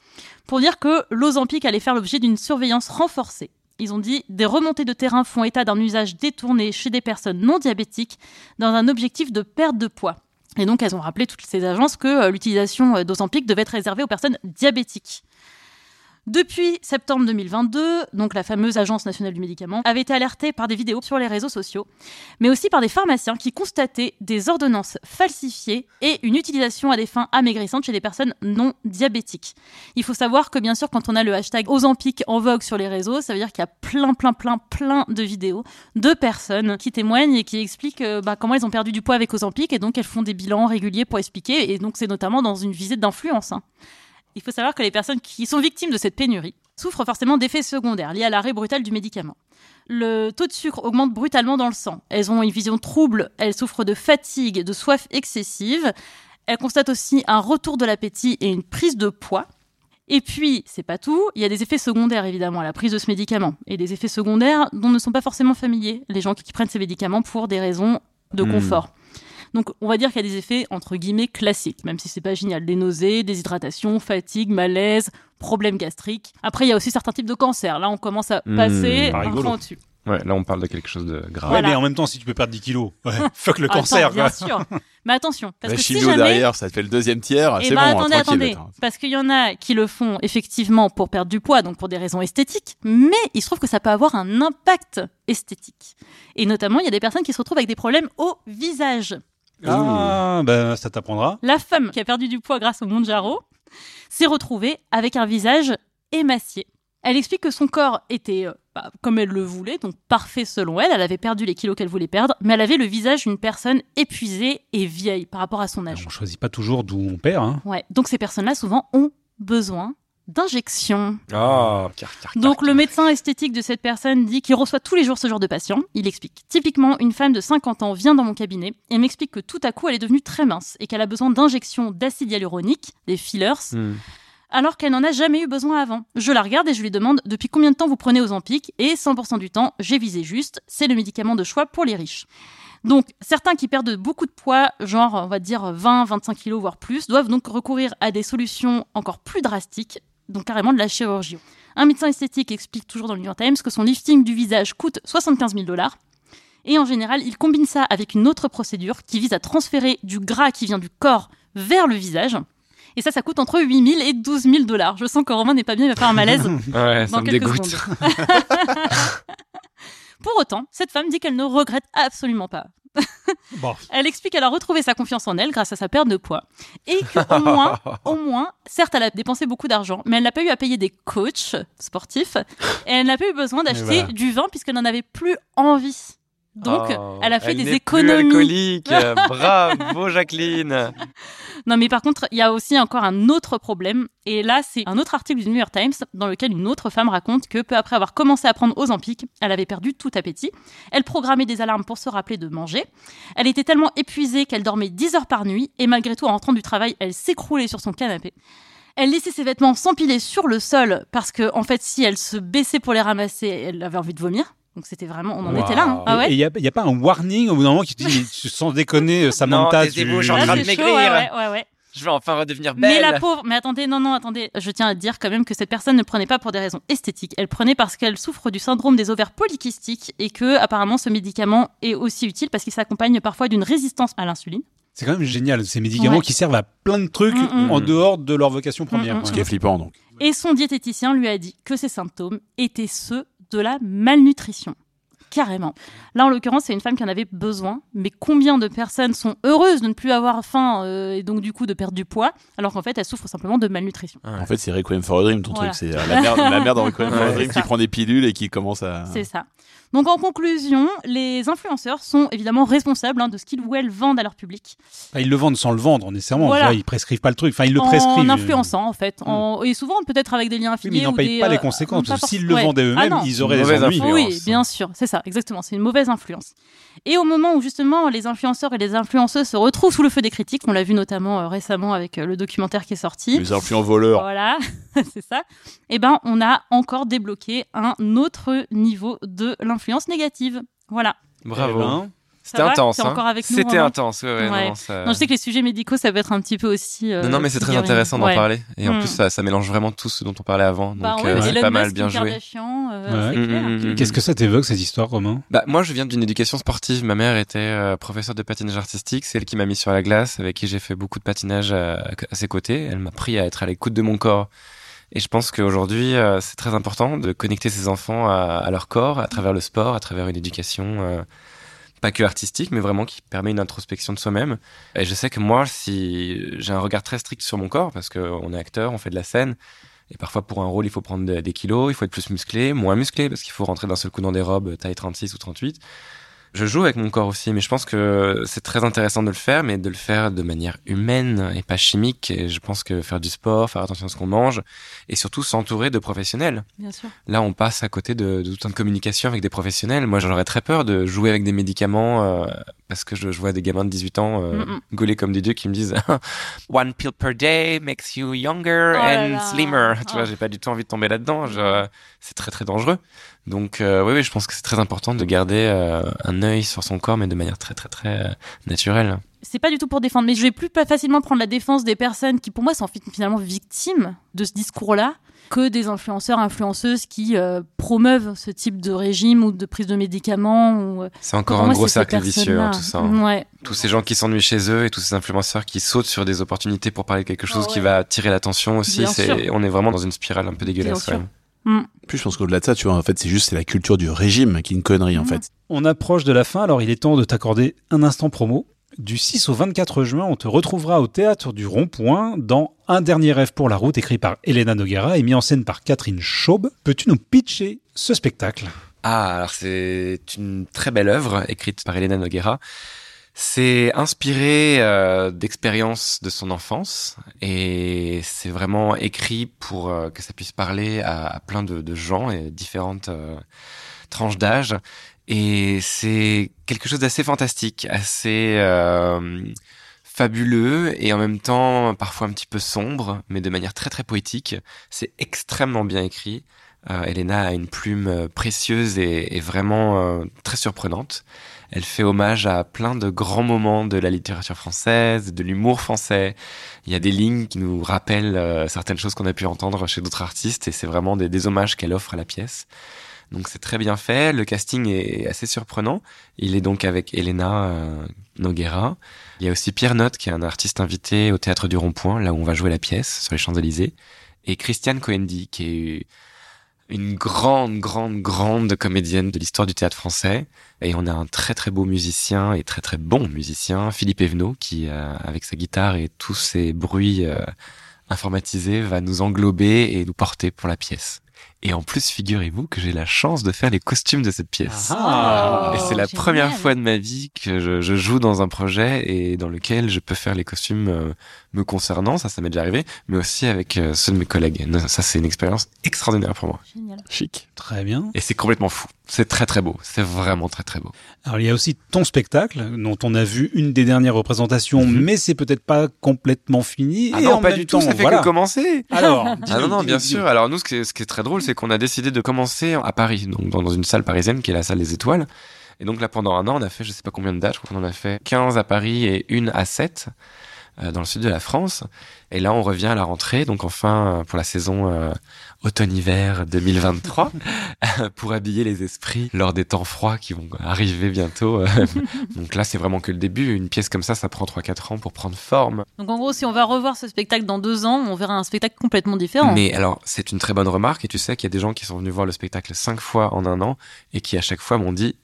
pour dire que l'Ozempic allait faire l'objet d'une surveillance renforcée. Ils ont dit des remontées de terrain font état d'un usage détourné chez des personnes non diabétiques dans un objectif de perte de poids. Et donc, elles ont rappelé toutes ces agences que euh, l'utilisation euh, d'Ozempic devait être réservée aux personnes diabétiques. Depuis septembre 2022, donc la fameuse Agence nationale du médicament avait été alertée par des vidéos sur les réseaux sociaux, mais aussi par des pharmaciens qui constataient des ordonnances falsifiées et une utilisation à des fins amaigrissantes chez des personnes non diabétiques. Il faut savoir que bien sûr, quand on a le hashtag Ozempic en vogue sur les réseaux, ça veut dire qu'il y a plein, plein, plein, plein de vidéos de personnes qui témoignent et qui expliquent euh, bah, comment elles ont perdu du poids avec Ozempic et donc elles font des bilans réguliers pour expliquer et donc c'est notamment dans une visite d'influence. hein. Il faut savoir que les personnes qui sont victimes de cette pénurie souffrent forcément d'effets secondaires liés à l'arrêt brutal du médicament. Le taux de sucre augmente brutalement dans le sang. Elles ont une vision trouble, elles souffrent de fatigue, de soif excessive. Elles constatent aussi un retour de l'appétit et une prise de poids. Et puis, c'est pas tout, il y a des effets secondaires évidemment à la prise de ce médicament. Et des effets secondaires dont ne sont pas forcément familiers les gens qui, prennent ces médicaments pour des raisons de Hmm. confort. Donc, on va dire qu'il y a des effets entre guillemets classiques, même si c'est pas génial. Des nausées, déshydratation, fatigue, malaise, problèmes gastriques. Après, il y a aussi certains types de cancers. Là, on commence à Hmm, passer pas un cran au-dessus. Ouais, là on parle de quelque chose de grave. Ouais, Voilà. mais en même temps, si tu peux perdre 10 kilos, ouais, fuck le Attends, cancer. bien sûr. Mais attention, parce La que si jamais... derrière, ça te fait le deuxième tiers. Eh C'est ben, bon, attendez, attendez. attends. Parce qu'il y en a qui le font effectivement pour perdre du poids, donc pour des raisons esthétiques, mais il se trouve que ça peut avoir un impact esthétique. Et notamment, il y a des personnes qui se retrouvent avec des problèmes au visage. Ah, ben ça t'apprendra. La femme qui a perdu du poids grâce au Monjaro s'est retrouvée avec un visage émacié. Elle explique que son corps était euh, bah, comme elle le voulait, donc parfait selon elle. Elle avait perdu les kilos qu'elle voulait perdre, mais elle avait le visage d'une personne épuisée et vieille par rapport à son âge. On choisit pas toujours d'où on perd. Hein. Ouais. Donc ces personnes-là souvent ont besoin d'injections. Ah, car, car, car, Donc le médecin esthétique de cette personne dit qu'il reçoit tous les jours ce genre de patient. Il explique. Typiquement, une femme de 50 ans vient dans mon cabinet et m'explique que tout à coup elle est devenue très mince et qu'elle a besoin d'injections d'acide hyaluronique, des fillers, Hmm. alors qu'elle n'en a jamais eu besoin avant. Je la regarde et je lui demande depuis combien de temps vous prenez Ozempic? Et 100% du temps, j'ai visé juste, c'est le médicament de choix pour les riches. Donc, certains qui perdent beaucoup de poids, genre, on va dire 20, 25 kilos, voire plus, doivent donc recourir à des solutions encore plus drastiques, donc carrément de la chirurgie. Un médecin esthétique explique toujours dans le New York Times que son lifting du visage coûte 75 000 dollars. Et en général, il combine ça avec une autre procédure qui vise à transférer du gras qui vient du corps vers le visage. Et ça, ça coûte entre 8 000 et 12 000 dollars. Je sens que Romain n'est pas bien, il va faire un malaise. Ouais, ça me dégoûte. Pour autant, cette femme dit qu'elle ne regrette absolument pas. Bon. Elle explique qu'elle a retrouvé sa confiance en elle grâce à sa perte de poids. Et qu'au moins, au moins, certes, elle a dépensé beaucoup d'argent, mais elle n'a pas eu à payer des coachs sportifs. Et elle n'a pas eu besoin d'acheter voilà. du vin puisqu'elle n'en avait plus envie. Donc, Oh, elle a fait des plus économies. alcoolique. Bravo, Jacqueline. Non, mais par contre, il y a aussi encore un autre problème. Et là, c'est un autre article du New York Times dans lequel une autre femme raconte que peu après avoir commencé à prendre Ozempic, elle avait perdu tout appétit. Elle programmait des alarmes pour se rappeler de manger. Elle était tellement épuisée qu'elle dormait 10 heures par nuit. Et malgré tout, en rentrant du travail, elle s'écroulait sur son canapé. Elle laissait ses vêtements s'empiler sur le sol parce que, en fait, si elle se baissait pour les ramasser, elle avait envie de vomir. Donc c'était vraiment, on en était là. hein. Waouh. Ah ouais. Et il n'y a, y a pas un warning au bout d'un moment qui te dit, tu- sans déconner, euh, Samantha, tu... taisez-vous, je suis en Là, train de c'est chaud, maigrir. ouais, ouais, ouais, ouais. Je vais enfin redevenir Mais belle. la pauvre, mais attendez, non, non, attendez, je tiens à dire quand même que cette personne ne prenait pas pour des raisons esthétiques. Elle prenait parce qu'elle souffre du syndrome des ovaires polykystiques et que, apparemment, ce médicament est aussi utile parce qu'il s'accompagne parfois d'une résistance à l'insuline. C'est quand même génial, ces médicaments Ouais. qui servent à plein de trucs Mm, mm. en dehors de leur vocation première. Mm, mm, Ce qui est flippant, donc. Et son diététicien lui a dit que ces symptômes étaient ceux de la malnutrition. Carrément. Là, en l'occurrence, c'est une femme qui en avait besoin. Mais combien de personnes sont heureuses de ne plus avoir faim euh, et donc du coup de perdre du poids, alors qu'en fait, elles souffrent simplement de malnutrition. En fait, c'est Requiem for a Dream, ton Voilà. truc. C'est euh, la mère, la mère dans Requiem for a Dream qui prend des pilules et qui commence à. C'est ça. Donc en conclusion, les influenceurs sont évidemment responsables hein, de ce qu'ils ou elles vendent à leur public. Enfin, ils le vendent sans le vendre, nécessairement. Voilà. Enfin, ils prescrivent pas le truc. Enfin, ils le en prescrivent. euh. influençant en fait. En- Et souvent peut-être avec des liens Oui, affiliés. mais ils n'en payent des, pas les euh, conséquences. pas Parce que s'ils le ouais. vendaient Ah eux-mêmes, non. ils auraient des ennuis. Oui, bien sûr, c'est ça, exactement. C'est une mauvaise influence. Et au moment où justement les influenceurs et les influenceuses se retrouvent sous le feu des critiques, on l'a vu notamment euh, récemment avec euh, le documentaire qui est sorti. Les influents voleurs. Voilà, c'est ça. Eh ben, on a encore débloqué un autre niveau de l'influence négative. Voilà. Bravo. Eh ben, C'était intense. Hein. encore avec nous, C'était intense. Ouais, ouais, Ouais. Non, ça- Non, je sais que les sujets médicaux, ça peut être un petit peu aussi. euh, Non, non, mais c'est très intéressant d'en Ouais. parler. Et en Mm. plus, ça, ça mélange vraiment tout ce dont on parlait avant. Donc, Bah, ouais, euh, c'est Elon pas mal Musk, bien joué. Euh. Mm, mm, mm, Qu'est-ce que ça t'évoque, cette histoire, Romain? Bah, moi, je viens d'une éducation sportive. Ma mère était euh, professeure de patinage artistique. C'est elle qui m'a mis sur la glace, avec qui j'ai fait beaucoup de patinage à, à ses côtés. Elle m'a appris à être à l'écoute de mon corps. Et je pense qu'aujourd'hui, euh, c'est très important de connecter ses enfants à, à leur corps, à travers le sport, à travers une éducation euh, pas que artistique, mais vraiment qui permet une introspection de soi-même. Et je sais que moi, si j'ai un regard très strict sur mon corps, parce qu'on est acteur, on fait de la scène, et parfois pour un rôle, il faut prendre de- des kilos, il faut être plus musclé, moins musclé, parce qu'il faut rentrer d'un seul coup dans des robes taille 36 ou 38. Je joue avec mon corps aussi, mais je pense que c'est très intéressant de le faire, mais de le faire de manière humaine et pas chimique. Et je pense que faire du sport, faire attention à ce qu'on mange, et surtout s'entourer de professionnels. Bien sûr. Là, on passe à côté de, de tout un de communication avec des professionnels. Moi, j'aurais très peur de jouer avec des médicaments euh, parce que je, je vois des gamins de 18 ans euh, Mm, mm. gauler comme des dieux qui me disent One pill per day makes you younger Oh and là. slimmer. Tu vois, Oh. j'ai pas du tout envie de tomber là-dedans. C'est très très dangereux. Donc, euh, oui, oui, je pense que c'est très important de garder euh, un œil sur son corps, mais de manière très très très euh, naturelle. c'est pas du tout pour défendre, mais je vais plus facilement prendre la défense des personnes qui, pour moi, sont fi- finalement victimes de ce discours-là que des influenceurs, influenceuses qui euh, promeuvent ce type de régime ou de prise de médicaments. Ou, euh, C'est encore un moi, gros cercle vicieux, hein, tout ça. hein. Ouais. tous ces gens qui s'ennuient chez eux et tous ces influenceurs qui sautent sur des opportunités pour parler de quelque chose Ah qui va attirer l'attention aussi. C'est, on est vraiment dans une spirale un peu dégueulasse. Bien quand sûr. même. Mm. Plus, je pense qu'au-delà de ça, tu vois, en fait, c'est juste c'est la culture du régime qui est une connerie, en Mhm. fait. On approche de la fin, alors il est temps de t'accorder un instant promo. Du 6 au 24 juin, on te retrouvera au théâtre du Rond-Point dans Un dernier rêve pour la route, écrit par Elena Noguera et mis en scène par Catherine Schaub. Peux-tu nous pitcher ce spectacle? Ah, alors c'est une très belle œuvre écrite par Elena Noguera. C'est inspiré euh, d'expériences de son enfance et c'est vraiment écrit pour euh, que ça puisse parler à, plein de, de gens et différentes euh, tranches d'âge. Et c'est quelque chose d'assez fantastique, assez euh, fabuleux et en même temps parfois un petit peu sombre, mais de manière très très poétique. C'est extrêmement bien écrit. Euh, Elena a une plume euh, précieuse et, vraiment euh, très surprenante. Elle fait hommage à plein de grands moments de la littérature française, de l'humour français. Il y a des lignes qui nous rappellent euh, certaines choses qu'on a pu entendre chez d'autres artistes et c'est vraiment des, des hommages qu'elle offre à la pièce. Donc c'est très bien fait. Le casting est assez surprenant. Il est donc avec Elena euh, Noguera. Il y a aussi Pierre Note qui est un artiste invité au théâtre du Rond-Point, là où on va jouer la pièce sur les Champs-Élysées, et Christiane Coendi qui est une grande, grande, grande comédienne de l'histoire du théâtre français. Et on a un très, très beau musicien et très, très bon musicien, Philippe Evenot, qui, euh, avec sa guitare et tous ses bruits euh, informatisés, va nous englober et nous porter pour la pièce. Et en plus, figurez-vous que j'ai la chance de faire les costumes de cette pièce. Ah. Et c'est la génial. première fois de ma vie que je, je joue dans un projet et dans lequel je peux faire les costumes euh, me concernant, ça, ça m'est déjà arrivé, mais aussi avec euh, ceux de mes collègues. Ça, c'est une expérience extraordinaire pour moi. Génial. Chic. Très bien. Et c'est complètement fou. C'est très très beau. C'est vraiment très très beau. Alors il y a aussi ton spectacle dont on a vu une des dernières représentations, Mhm. mais c'est peut-être pas complètement fini. Ah et non, en pas même du temps, tout, ça fait voilà. que commencer. Alors, Ah non, non, bien sûr. Alors nous, ce qui est, ce qui est très drôle, c'est qu'on a décidé de commencer à Paris, donc dans, dans une salle parisienne qui est la salle des étoiles. Et donc là, pendant un an, on a fait, je sais pas combien de dates, je crois qu'on en a fait 15 à Paris et une à 7 euh, dans le sud de la France. Et là, on revient à la rentrée, donc enfin euh, pour la saison euh, automne-hiver 2023, pour habiller les esprits lors des temps froids qui vont arriver bientôt. donc là, c'est vraiment que le début. Une pièce comme ça, ça prend 3-4 ans pour prendre forme. Donc en gros, si on va revoir ce spectacle dans deux ans, on verra un spectacle complètement différent. Mais alors, c'est une très bonne remarque, et tu sais qu'il y a des gens qui sont venus voir le spectacle cinq fois en un an, et qui à chaque fois m'ont dit,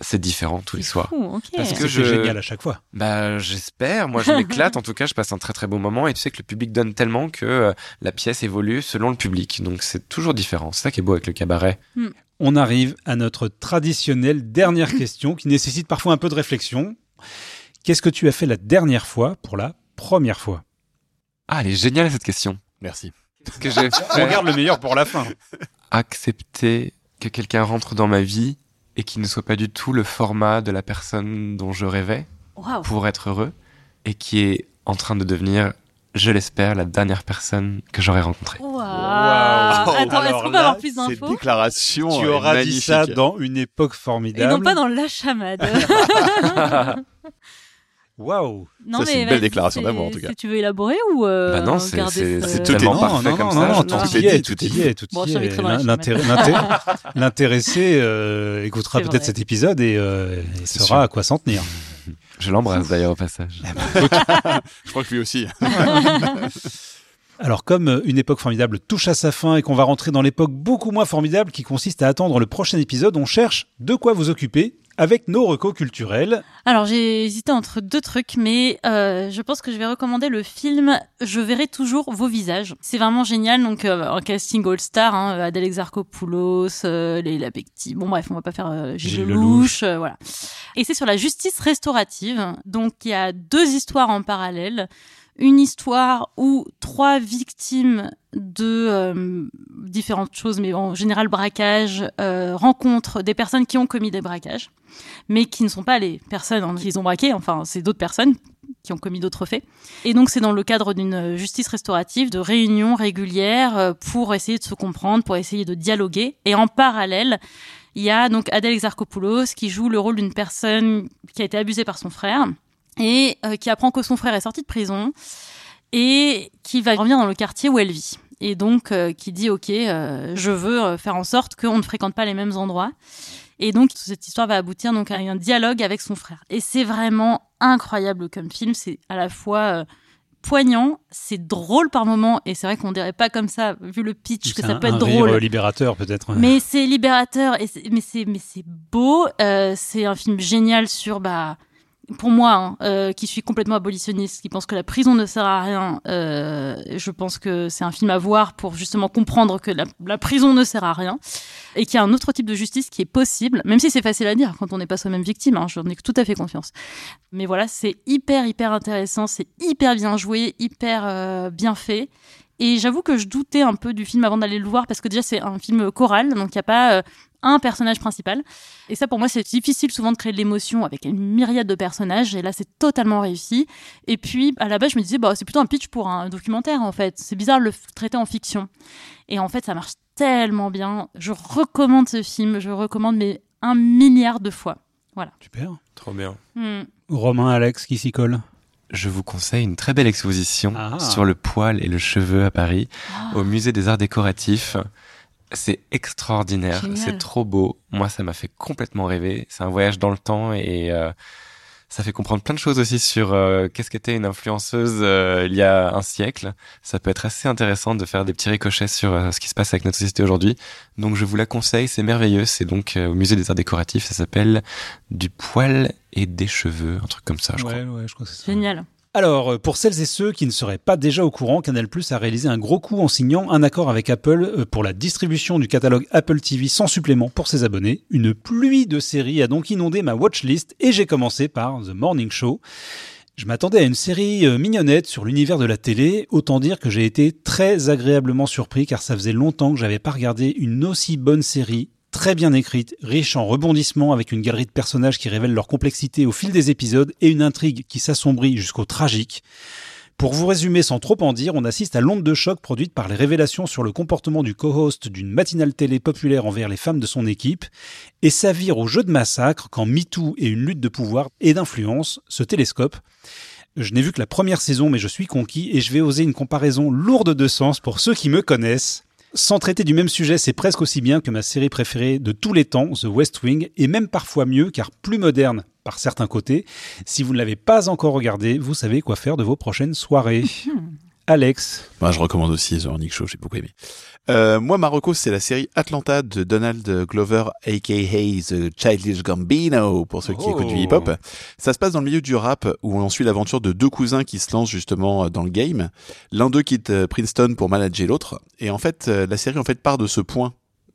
c'est différent tous les C'est soirs. Parce C'est que je- génial à chaque fois. Bah, j'espère. Moi, je m'éclate. En tout cas, je passe un très très beau moment, et tu sais que le public donne tellement que euh, la pièce évolue selon le public. Donc, c'est toujours différent. C'est ça qui est beau avec le cabaret. On arrive à notre traditionnelle dernière question qui nécessite parfois un peu de réflexion. Qu'est-ce que tu as fait la dernière fois pour la première fois? Ah, elle est géniale cette question. Merci. Que j'ai fait, regarde le meilleur pour la fin. accepter que quelqu'un rentre dans ma vie et qu'il ne soit pas du tout le format de la personne dont je rêvais. Pour être heureux et qui est en train de devenir, je l'espère, la dernière personne que j'aurai rencontrée. Waouh. Wow. Attends, est-ce qu'on peut avoir plus d'infos déclaration tu auras dit ça dans une époque Et formidable. non pas dans la chamade. Waouh non, Ça, c'est une belle vas-y, déclaration c'est- d'amour, en tout cas. Si tu veux élaborer ou euh, Bah non, c'est- garder c'est- ce- c'est tout est tellement dit. parfait non, comme non, ça. non, je- tout non, y tout est, tout tout est y est, tout Bon, y je est. t'inviterai dans la L'in- chamade. l'intér- l'intér- L'intéressé euh, écoutera C'est peut-être vrai. cet épisode et, euh, et C'est saura à quoi s'en tenir. Je l'embrasse d'ailleurs au passage. Je crois que lui aussi. Alors comme euh, une époque formidable touche à sa fin et qu'on va rentrer dans l'époque beaucoup moins formidable qui consiste à attendre le prochain épisode, on cherche de quoi vous occuper avec nos recos culturels. Alors j'ai hésité entre deux trucs, mais euh, je pense que je vais recommander le film Je verrai toujours vos visages. C'est vraiment génial, donc euh, un casting all-star, hein, Adèle Exarchopoulos, euh, Leila Bekti. Bon bref, on va pas faire euh, Gilles Gilles Lelouch, euh, voilà. Et c'est sur la justice restaurative. Donc il y a deux histoires en parallèle. Une histoire où trois victimes de euh, différentes choses, mais en général braquage, euh, rencontrent des personnes qui ont commis des braquages mais qui ne sont pas les personnes hein, qu'ils ont braquées, enfin c'est d'autres personnes qui ont commis d'autres faits. Et donc c'est dans le cadre d'une justice restaurative, de réunions régulières euh, pour essayer de se comprendre, pour essayer de dialoguer. Et en parallèle, il y a donc Adèle Exarchopoulos qui joue le rôle d'une personne qui a été abusée par son frère et euh, qui apprend que son frère est sorti de prison et qui va revenir dans le quartier où elle vit. Et donc euh, qui dit ok, euh, je veux euh, faire en sorte qu'on ne fréquente pas les mêmes endroits. Et donc cette histoire va aboutir donc à un dialogue avec son frère. Et c'est vraiment incroyable comme film. C'est à la fois euh, poignant, c'est drôle par moments, et c'est vrai qu'on dirait pas comme ça vu le pitch que ça un- peut être un drôle. libérateur peut-être. Mais c'est libérateur, et mais c'est mais c'est beau. Euh, c'est un film génial sur bah pour moi, hein, euh, qui suis complètement abolitionniste, qui pense que la prison ne sert à rien, euh, je pense que c'est un film à voir pour justement comprendre que la, prison ne sert à rien et qu'il y a un autre type de justice qui est possible, même si c'est facile à dire quand on n'est pas soi-même victime, hein, j'en ai tout à fait confiance. Mais voilà, c'est hyper, hyper intéressant, c'est hyper bien joué, hyper euh, bien fait. Et j'avoue que je doutais un peu du film avant d'aller le voir parce que déjà c'est un film choral, donc il n'y a pas un personnage principal. Et ça pour moi c'est difficile souvent de créer de l'émotion avec une myriade de personnages et là c'est totalement réussi. Et puis à la base je me disais bah c'est plutôt un pitch pour un documentaire en fait. C'est bizarre de le traiter en fiction. Et en fait ça marche tellement bien. Je recommande ce film, je le recommande mais un milliard de fois. Super. Trop bien. Hmm. Romain, Alex, qui s'y colle? Je vous conseille une très belle exposition Ah. sur le poil et le cheveu à Paris, Ah. au musée des arts décoratifs. C'est extraordinaire, c'est trop beau. Moi, ça m'a fait complètement rêver. C'est un voyage dans le temps et euh, Ça fait comprendre plein de choses aussi sur euh, qu'est-ce qu'était une influenceuse euh, il y a un siècle. Ça peut être assez intéressant de faire des petits ricochets sur euh, ce qui se passe avec notre société aujourd'hui. Donc je vous la conseille, c'est merveilleux. C'est donc au musée des arts décoratifs. Ça s'appelle du poil et des cheveux, un truc comme ça, je ouais, crois. Ouais, je crois que c'est ça. Génial. Alors, euh, pour celles et ceux qui ne seraient pas déjà au courant, Canal Plus a réalisé un gros coup en signant un accord avec Apple euh, pour la distribution du catalogue Apple TV sans supplément pour ses abonnés. Une pluie de séries a donc inondé ma watchlist et j'ai commencé par The Morning Show. Je m'attendais à une série euh, mignonnette sur l'univers de la télé, autant dire que j'ai été très agréablement surpris car ça faisait longtemps que j'avais pas regardé une aussi bonne série très bien écrite, riche en rebondissements avec une galerie de personnages qui révèlent leur complexité au fil des épisodes et une intrigue qui s'assombrit jusqu'au tragique. Pour vous résumer sans trop en dire, on assiste à l'onde de choc produite par les révélations sur le comportement du co-host d'une matinale télé populaire envers les femmes de son équipe, et s'avire au jeu de massacre quand MeToo et une lutte de pouvoir et d'influence se télescopent. Je n'ai vu que la première saison, mais je suis conquis et je vais oser une comparaison lourde de sens pour ceux qui me connaissent. Sans traiter du même sujet, c'est presque aussi bien que ma série préférée de tous les temps, The West Wing, et même parfois mieux car plus moderne par certains côtés. Si vous ne l'avez pas encore regardé, vous savez quoi faire de vos prochaines soirées. Alex. Bah, je recommande aussi The Morning Show, j'ai beaucoup aimé. Euh, moi, Marocco, c'est la série Atlanta de Donald Glover, aka The Childish Gambino, pour ceux qui Oh. écoutent du hip-hop. Ça se passe dans le milieu du rap, où on suit l'aventure de deux cousins qui se lancent justement dans le game. L'un d'eux quitte euh, Princeton pour manager l'autre. Et en fait, euh, la série en fait part de ce point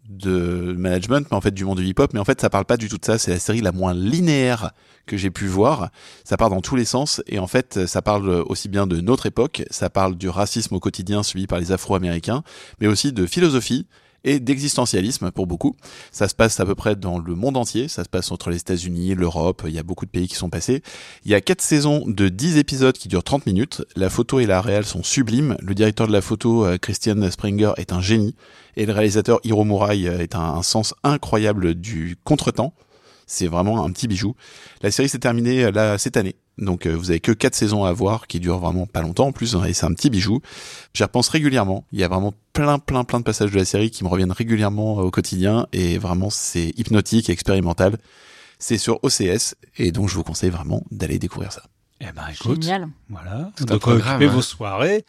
de management, mais en fait du monde du hip-hop, mais en fait ça parle pas du tout de ça, c'est la série la moins linéaire que j'ai pu voir, ça part dans tous les sens, et en fait ça parle aussi bien de notre époque, ça parle du racisme au quotidien subi par les Afro-Américains, mais aussi de philosophie, et d'existentialisme pour beaucoup. Ça se passe à peu près dans le monde entier, ça se passe entre les États-Unis, l'Europe, il y a beaucoup de pays qui sont passés. Il y a quatre saisons de 10 épisodes qui durent 30 minutes. La photo et la réal sont sublimes. Le directeur de la photo, euh, Christian Springer, est un génie. Et le réalisateur Hiro Murai euh, est un, sens incroyable du contretemps. C'est vraiment un petit bijou. La série s'est terminée euh, là cette année. Donc vous avez que quatre saisons à voir qui durent vraiment pas longtemps en plus hein, et c'est un petit bijou. J'y repense régulièrement. Il y a vraiment plein plein plein de passages de la série qui me reviennent régulièrement euh, au quotidien et vraiment c'est hypnotique et expérimental. C'est sur OCS et donc je vous conseille vraiment d'aller découvrir ça. Eh ben écoute, Génial. voilà, Tout un programme, hein. vos soirées.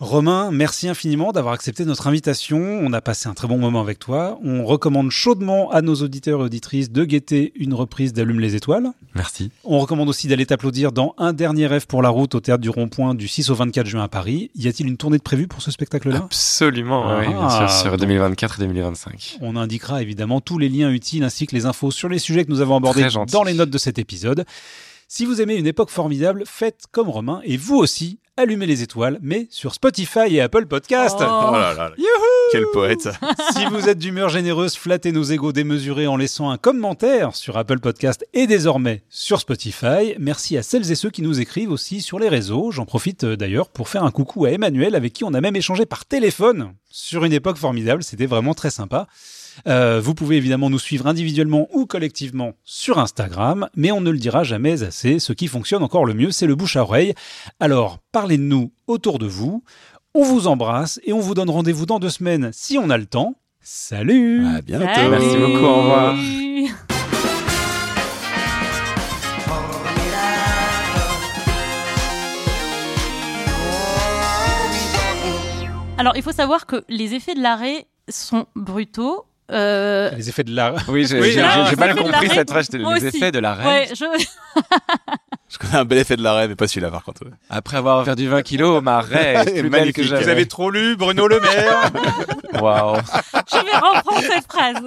Romain, merci infiniment d'avoir accepté notre invitation. On a passé un très bon moment avec toi. On recommande chaudement à nos auditeurs et auditrices de guetter une reprise d'Allume les étoiles. Merci. On recommande aussi d'aller t'applaudir dans Un dernier rêve pour la route au théâtre du Rond-Point du 6 au 24 juin à Paris. Y a-t-il une tournée de prévue pour ce spectacle-là? Absolument, oui, bien Ah, sûr, sur donc- 2024 et 2025. On indiquera évidemment tous les liens utiles ainsi que les infos sur les sujets que nous avons abordés dans les notes de cet épisode. Si vous aimez une époque formidable, faites comme Romain et vous aussi, allumez les étoiles, mais sur Spotify et Apple Podcast. Oh. là là, quel poète si vous êtes d'humeur généreuse, flattez nos égaux démesurés en laissant un commentaire sur Apple Podcast et désormais sur Spotify. Merci à celles et ceux qui nous écrivent aussi sur les réseaux. J'en profite euh, d'ailleurs pour faire un coucou à Emmanuel avec qui on a même échangé par téléphone sur une époque formidable. C'était vraiment très sympa. Euh, vous pouvez évidemment nous suivre individuellement ou collectivement sur Instagram, mais on ne le dira jamais assez. Ce qui fonctionne encore le mieux, c'est le bouche à oreille. Alors, parlez de nous autour de vous. On vous embrasse et on vous donne rendez-vous dans deux semaines si on a le temps. Salut À bientôt Salut. Merci beaucoup, au revoir. Alors, il faut savoir que les effets de l'arrêt sont brutaux. Euh, Les effets de l'art. Oui, j'ai Oui, mal compris cette phrase. Les aussi. effets de la reine. ouais, je... Je connais un bel effet de l'arrêt, mais pas celui-là par contre. Après avoir perdu 20 kilos, ma raie est plus belle que. Vous avez trop lu Bruno Le Maire Waouh. je vais reprendre cette phrase.